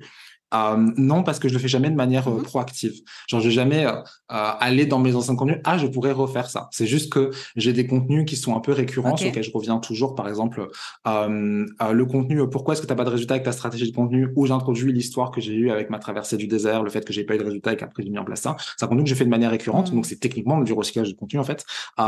S3: Euh, non, parce que je le fais jamais de manière euh,
S2: Mhm.
S3: proactive. Genre, je vais jamais euh, aller dans mes anciens contenus. Ah, je pourrais refaire ça. C'est juste que j'ai des contenus qui sont un peu récurrents,
S2: Ok.
S3: sur lesquels je reviens toujours. Par exemple, le contenu. Pourquoi est-ce que t'as pas de résultat avec ta stratégie de contenu Où j'introduis l'histoire que j'ai eue avec ma traversée du désert, le fait que j'ai pas eu de résultat et qu'après j'ai mis en place ça. C'est un contenu que je fais de manière récurrente,
S2: Mhm.
S3: donc c'est techniquement du recyclage de contenu en fait.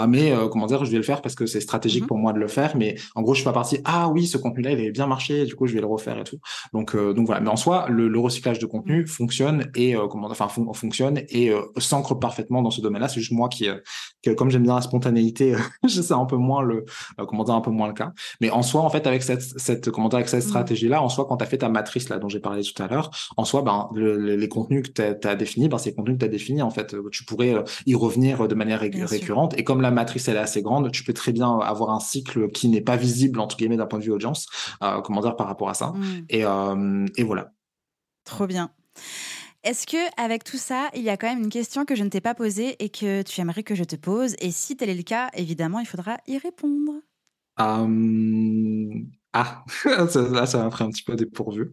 S3: Mais comment dire, je vais le faire parce que c'est stratégique
S2: Mhm.
S3: pour moi de le faire. Mais en gros, je fais pas partie. Ah oui, ce contenu-là, il avait bien marché. Du coup, je vais le refaire et tout. Donc, donc voilà. Mais en soi, le, le recyclage de contenu fonctionne et euh, comment, enfin fon- fonctionne et euh, s'ancre parfaitement dans ce domaine-là. C'est juste moi qui, euh, que, comme j'aime bien la spontanéité, [LAUGHS] je sais un peu moins le, euh, comment dire, un peu moins le cas. Mais en soi, en fait, avec cette, cette, comment dire, avec cette
S2: Mhm.
S3: stratégie-là, en soi, quand tu as fait ta matrice là dont j'ai parlé tout à l'heure, en soi, ben le- le- les contenus que tu as, définis, ben les contenus que tu as définis. En fait, tu pourrais euh, y revenir de manière ré-
S2: Bien sûr.
S3: récurrente. Et comme la matrice elle est assez grande, tu peux très bien avoir un cycle qui n'est pas visible entre guillemets d'un point de vue audience. Euh, comment dire par rapport à ça.
S2: Mhm.
S3: Et, euh, et voilà.
S2: Trop bien. Est-ce que avec tout ça, il y a quand même une question que je ne t'ai pas posée et que tu aimerais que je te pose? Et si tel est le cas, évidemment, il faudra y répondre.
S3: Euh, Ah, [LAUGHS] ça- là, ça m'a pris un petit peu dépourvu.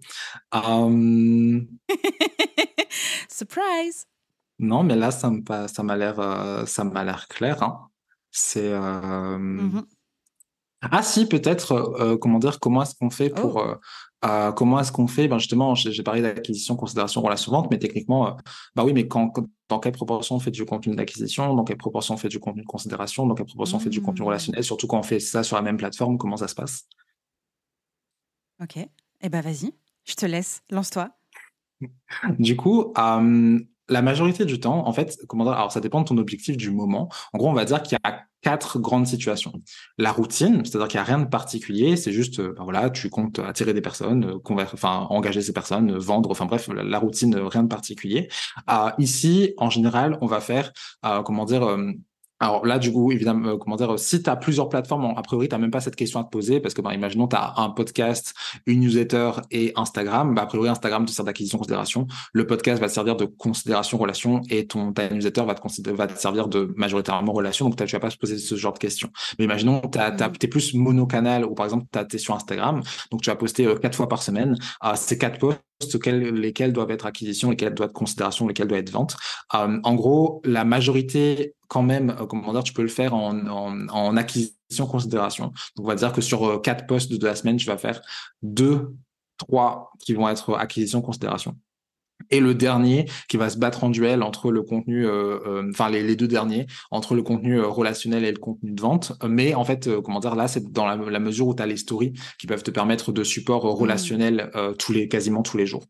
S3: Euh, [LAUGHS]
S2: Surprise
S3: Non, mais là, ça m'a l'air, euh, ça m'a l'air clair. hein. C'est, euh,
S2: Mhm.
S3: Ah si, peut-être, euh, comment dire, comment est-ce qu'on fait pour...
S2: Oh.
S3: euh, euh, comment est-ce qu'on fait ben Justement, j'ai parlé d'acquisition, considération, relation, vente, mais techniquement, euh, bah oui, mais quand, dans quelle proportion on fait du contenu d'acquisition, dans quelle proportion on fait du contenu de considération, dans quelle proportion on fait du contenu
S2: Hmm.
S3: relationnel, surtout quand on fait ça sur la même plateforme, comment ça se passe?
S2: Ok. Eh ben vas-y, je te laisse, lance-toi.
S3: Du coup, euh, la majorité du temps, en fait, comment dire, alors ça dépend de ton objectif du moment. En gros, on va dire qu'il y a quatre grandes situations. La routine, c'est-à-dire qu'il n'y a rien de particulier, c'est juste, euh, ben voilà, tu comptes attirer des personnes, euh, engager ces personnes, vendre, enfin bref, la, routine, euh, rien de particulier. Euh, ici, en général, on va faire, euh, comment dire, alors là, du coup, évidemment, euh, comment dire, euh, si tu as plusieurs plateformes, a priori, tu n'as même pas cette question à te poser parce que, ben, imaginons, tu as un podcast, une newsletter et Instagram. Ben, a priori, Instagram te sert d'acquisition considération. Le podcast va te servir de considération relation et ton ta newsletter va te, considérer, va te servir de majoritairement relation. Donc, tu vas pas se poser ce genre de questions. Mais imaginons, tu
S2: Mhm.
S3: es plus monocanal ou par exemple, tu es sur Instagram. Donc, tu vas poster euh, quatre fois par semaine. Euh, ces quatre posts, lesquels doivent être acquisition, lesquels doivent être considération, lesquels doivent être vente. Euh, en gros, la majorité, quand même, euh, comment dire, tu peux le faire en, en, acquisition considération. Donc, on va dire que sur euh, quatre posts de la semaine, tu vas faire deux, trois qui vont être acquisition considération. Et le dernier qui va se battre en duel entre le contenu, euh, euh, enfin les, les deux derniers, entre le contenu euh, relationnel et le contenu de vente. Mais en fait, euh, comment dire, là, c'est dans la, la mesure où tu as les stories qui peuvent te permettre de support euh, relationnel euh, tous les, quasiment tous les jours.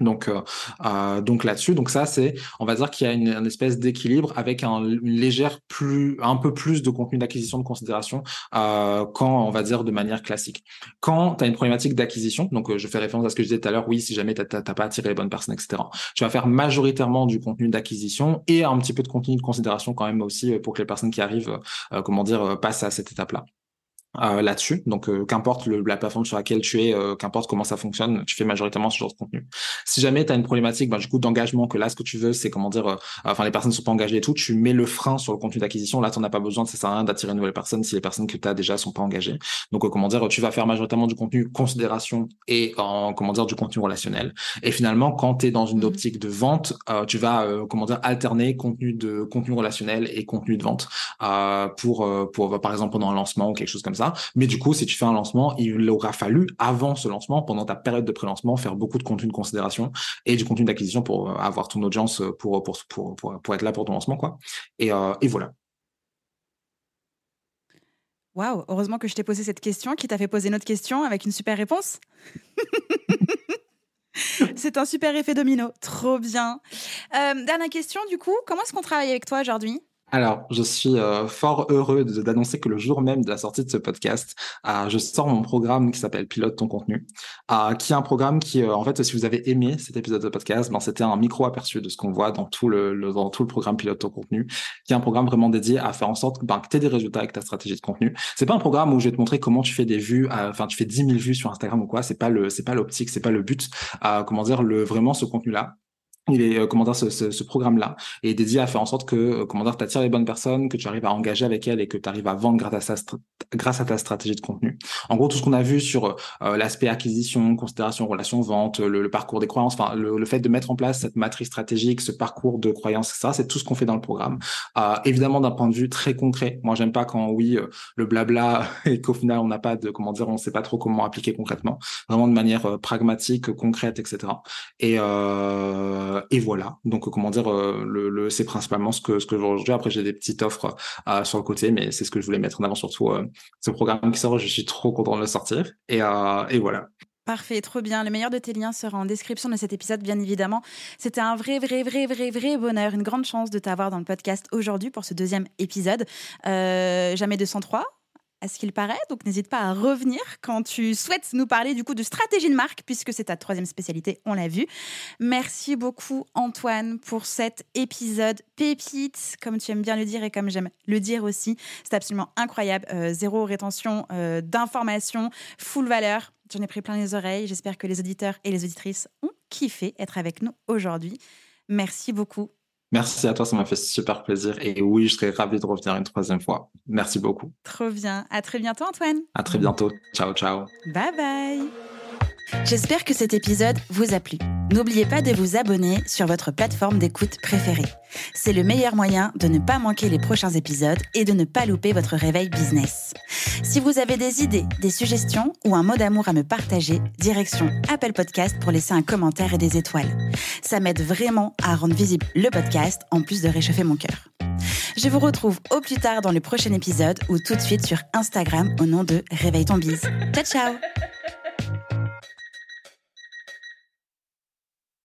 S3: Donc, euh, euh, donc là-dessus, donc ça, c'est, on va dire qu'il y a une, espèce d'équilibre avec un, une légère plus, un peu plus de contenu d'acquisition de considération euh, quand on va dire de manière classique. Quand tu as une problématique d'acquisition, donc euh, je fais référence à ce que je disais tout à l'heure, oui, si jamais tu n'as pas attiré les bonnes personnes, etc. Tu vas faire majoritairement du contenu d'acquisition et un petit peu de contenu de considération quand même aussi pour que les personnes qui arrivent, comment dire, passent à cette étape-là euh, là-dessus. Donc, euh, qu'importe le, la plateforme sur laquelle tu es, euh, qu'importe comment ça fonctionne, tu fais majoritairement ce genre de contenu. Si jamais tu as une problématique, ben, du coup, d'engagement, que là, ce que tu veux, c'est comment dire, euh, enfin, les personnes ne sont pas engagées et tout, tu mets le frein sur le contenu d'acquisition. Là, tu n'en as pas besoin, ça sert à rien d'attirer de nouvelles personnes si les personnes que tu as déjà sont pas engagées. Donc, euh, comment dire, tu vas faire majoritairement du contenu considération et en, comment dire, du contenu relationnel. Et finalement, quand tu es dans une
S2: Mhm.
S3: optique de vente, euh, tu vas, euh, comment dire, alterner contenu de contenu relationnel et contenu de vente euh, pour, pour, par exemple, pendant un lancement ou quelque chose comme ça. Mais du coup, si tu fais un lancement, il aura fallu, avant ce lancement, pendant ta période de pré-lancement, faire beaucoup de contenu de considération et du contenu d'acquisition pour euh, avoir ton audience euh, pour, pour, pour, pour, pour être là pour ton lancement. Quoi. Et, euh, et voilà.
S2: Waouh, heureusement que je t'ai posé cette question qui t'a fait poser une autre question avec une super réponse. [LAUGHS] C'est un super effet domino, trop bien. Euh, dernière question du coup, comment est-ce qu'on travaille avec toi aujourd'hui?
S3: Alors, je suis euh, fort heureux d'annoncer que le jour même de la sortie de ce podcast, euh, je sors mon programme qui s'appelle Pilote ton contenu, euh, qui est un programme qui, en fait, si vous avez aimé cet épisode de podcast, ben, c'était un micro aperçu de ce qu'on voit dans tout le, dans tout le programme Pilote ton contenu, qui est un programme vraiment dédié à faire en sorte ben, que tu aies des résultats avec ta stratégie de contenu. C'est pas un programme où je vais te montrer comment tu fais des vues, enfin tu fais 10 000 vues sur Instagram ou quoi. C'est pas le, c'est pas l'optique, c'est pas le but. Comment dire le vraiment ce contenu-là il est euh, comment dire ce, ce, ce programme-là est dédié à faire en sorte que euh, comment dire t'attires les bonnes personnes, que tu arrives à engager avec elles et que tu arrives à vendre grâce à, str- grâce à ta stratégie de contenu. En gros, tout ce qu'on a vu sur euh, l'aspect acquisition, considération, relation, vente, le, le parcours des croyances, enfin le, le fait de mettre en place cette matrice stratégique, ce parcours de croyances, etc. C'est tout ce qu'on fait dans le programme. Euh, évidemment, d'un point de vue très concret. Moi, j'aime pas quand oui euh, le blabla [LAUGHS] et qu'au final on n'a pas de comment dire, on sait pas trop comment appliquer concrètement. Vraiment de manière euh, pragmatique, concrète, etc. Et euh, et voilà. Donc comment dire, euh, le, c'est principalement ce que ce que aujourd'hui. Après j'ai des petites offres euh, sur le côté, mais c'est ce que je voulais mettre en avant surtout. Euh, ce programme qui sort, je suis trop content de le sortir. Et euh, et voilà.
S2: Parfait, trop bien. Le meilleur de tes liens sera en description de cet épisode, bien évidemment. C'était un vrai, vrai, vrai, vrai, vrai bonheur, une grande chance de t'avoir dans le podcast aujourd'hui pour ce deuxième épisode. Euh, jamais 203 à ce qu'il paraît. Donc n'hésite pas à revenir quand tu souhaites nous parler du coup de stratégie de marque, puisque c'est ta troisième spécialité, on l'a vu. Merci beaucoup Antoine pour cet épisode pépite, comme tu aimes bien le dire et comme j'aime le dire aussi. C'est absolument incroyable. Euh, zéro rétention euh, d'informations, full valeur. J'en ai pris plein les oreilles. J'espère que les auditeurs et les auditrices ont kiffé être avec nous aujourd'hui. Merci beaucoup.
S3: Merci à toi, ça m'a fait super plaisir. Et oui, je serais ravi de revenir une troisième fois. Merci beaucoup.
S2: Trop bien. À très bientôt, Antoine.
S3: À très bientôt. Ciao, ciao.
S2: Bye bye. J'espère que cet épisode vous a plu. N'oubliez pas de vous abonner sur votre plateforme d'écoute préférée. C'est le meilleur moyen de ne pas manquer les prochains épisodes et de ne pas louper votre réveil business. Si vous avez des idées, des suggestions ou un mot d'amour à me partager, direction Apple Podcast pour laisser un commentaire et des étoiles. Ça m'aide vraiment à rendre visible le podcast en plus de réchauffer mon cœur. Je vous retrouve au plus tard dans le prochain épisode ou tout de suite sur Instagram au nom de Réveille ton bise. Ciao ciao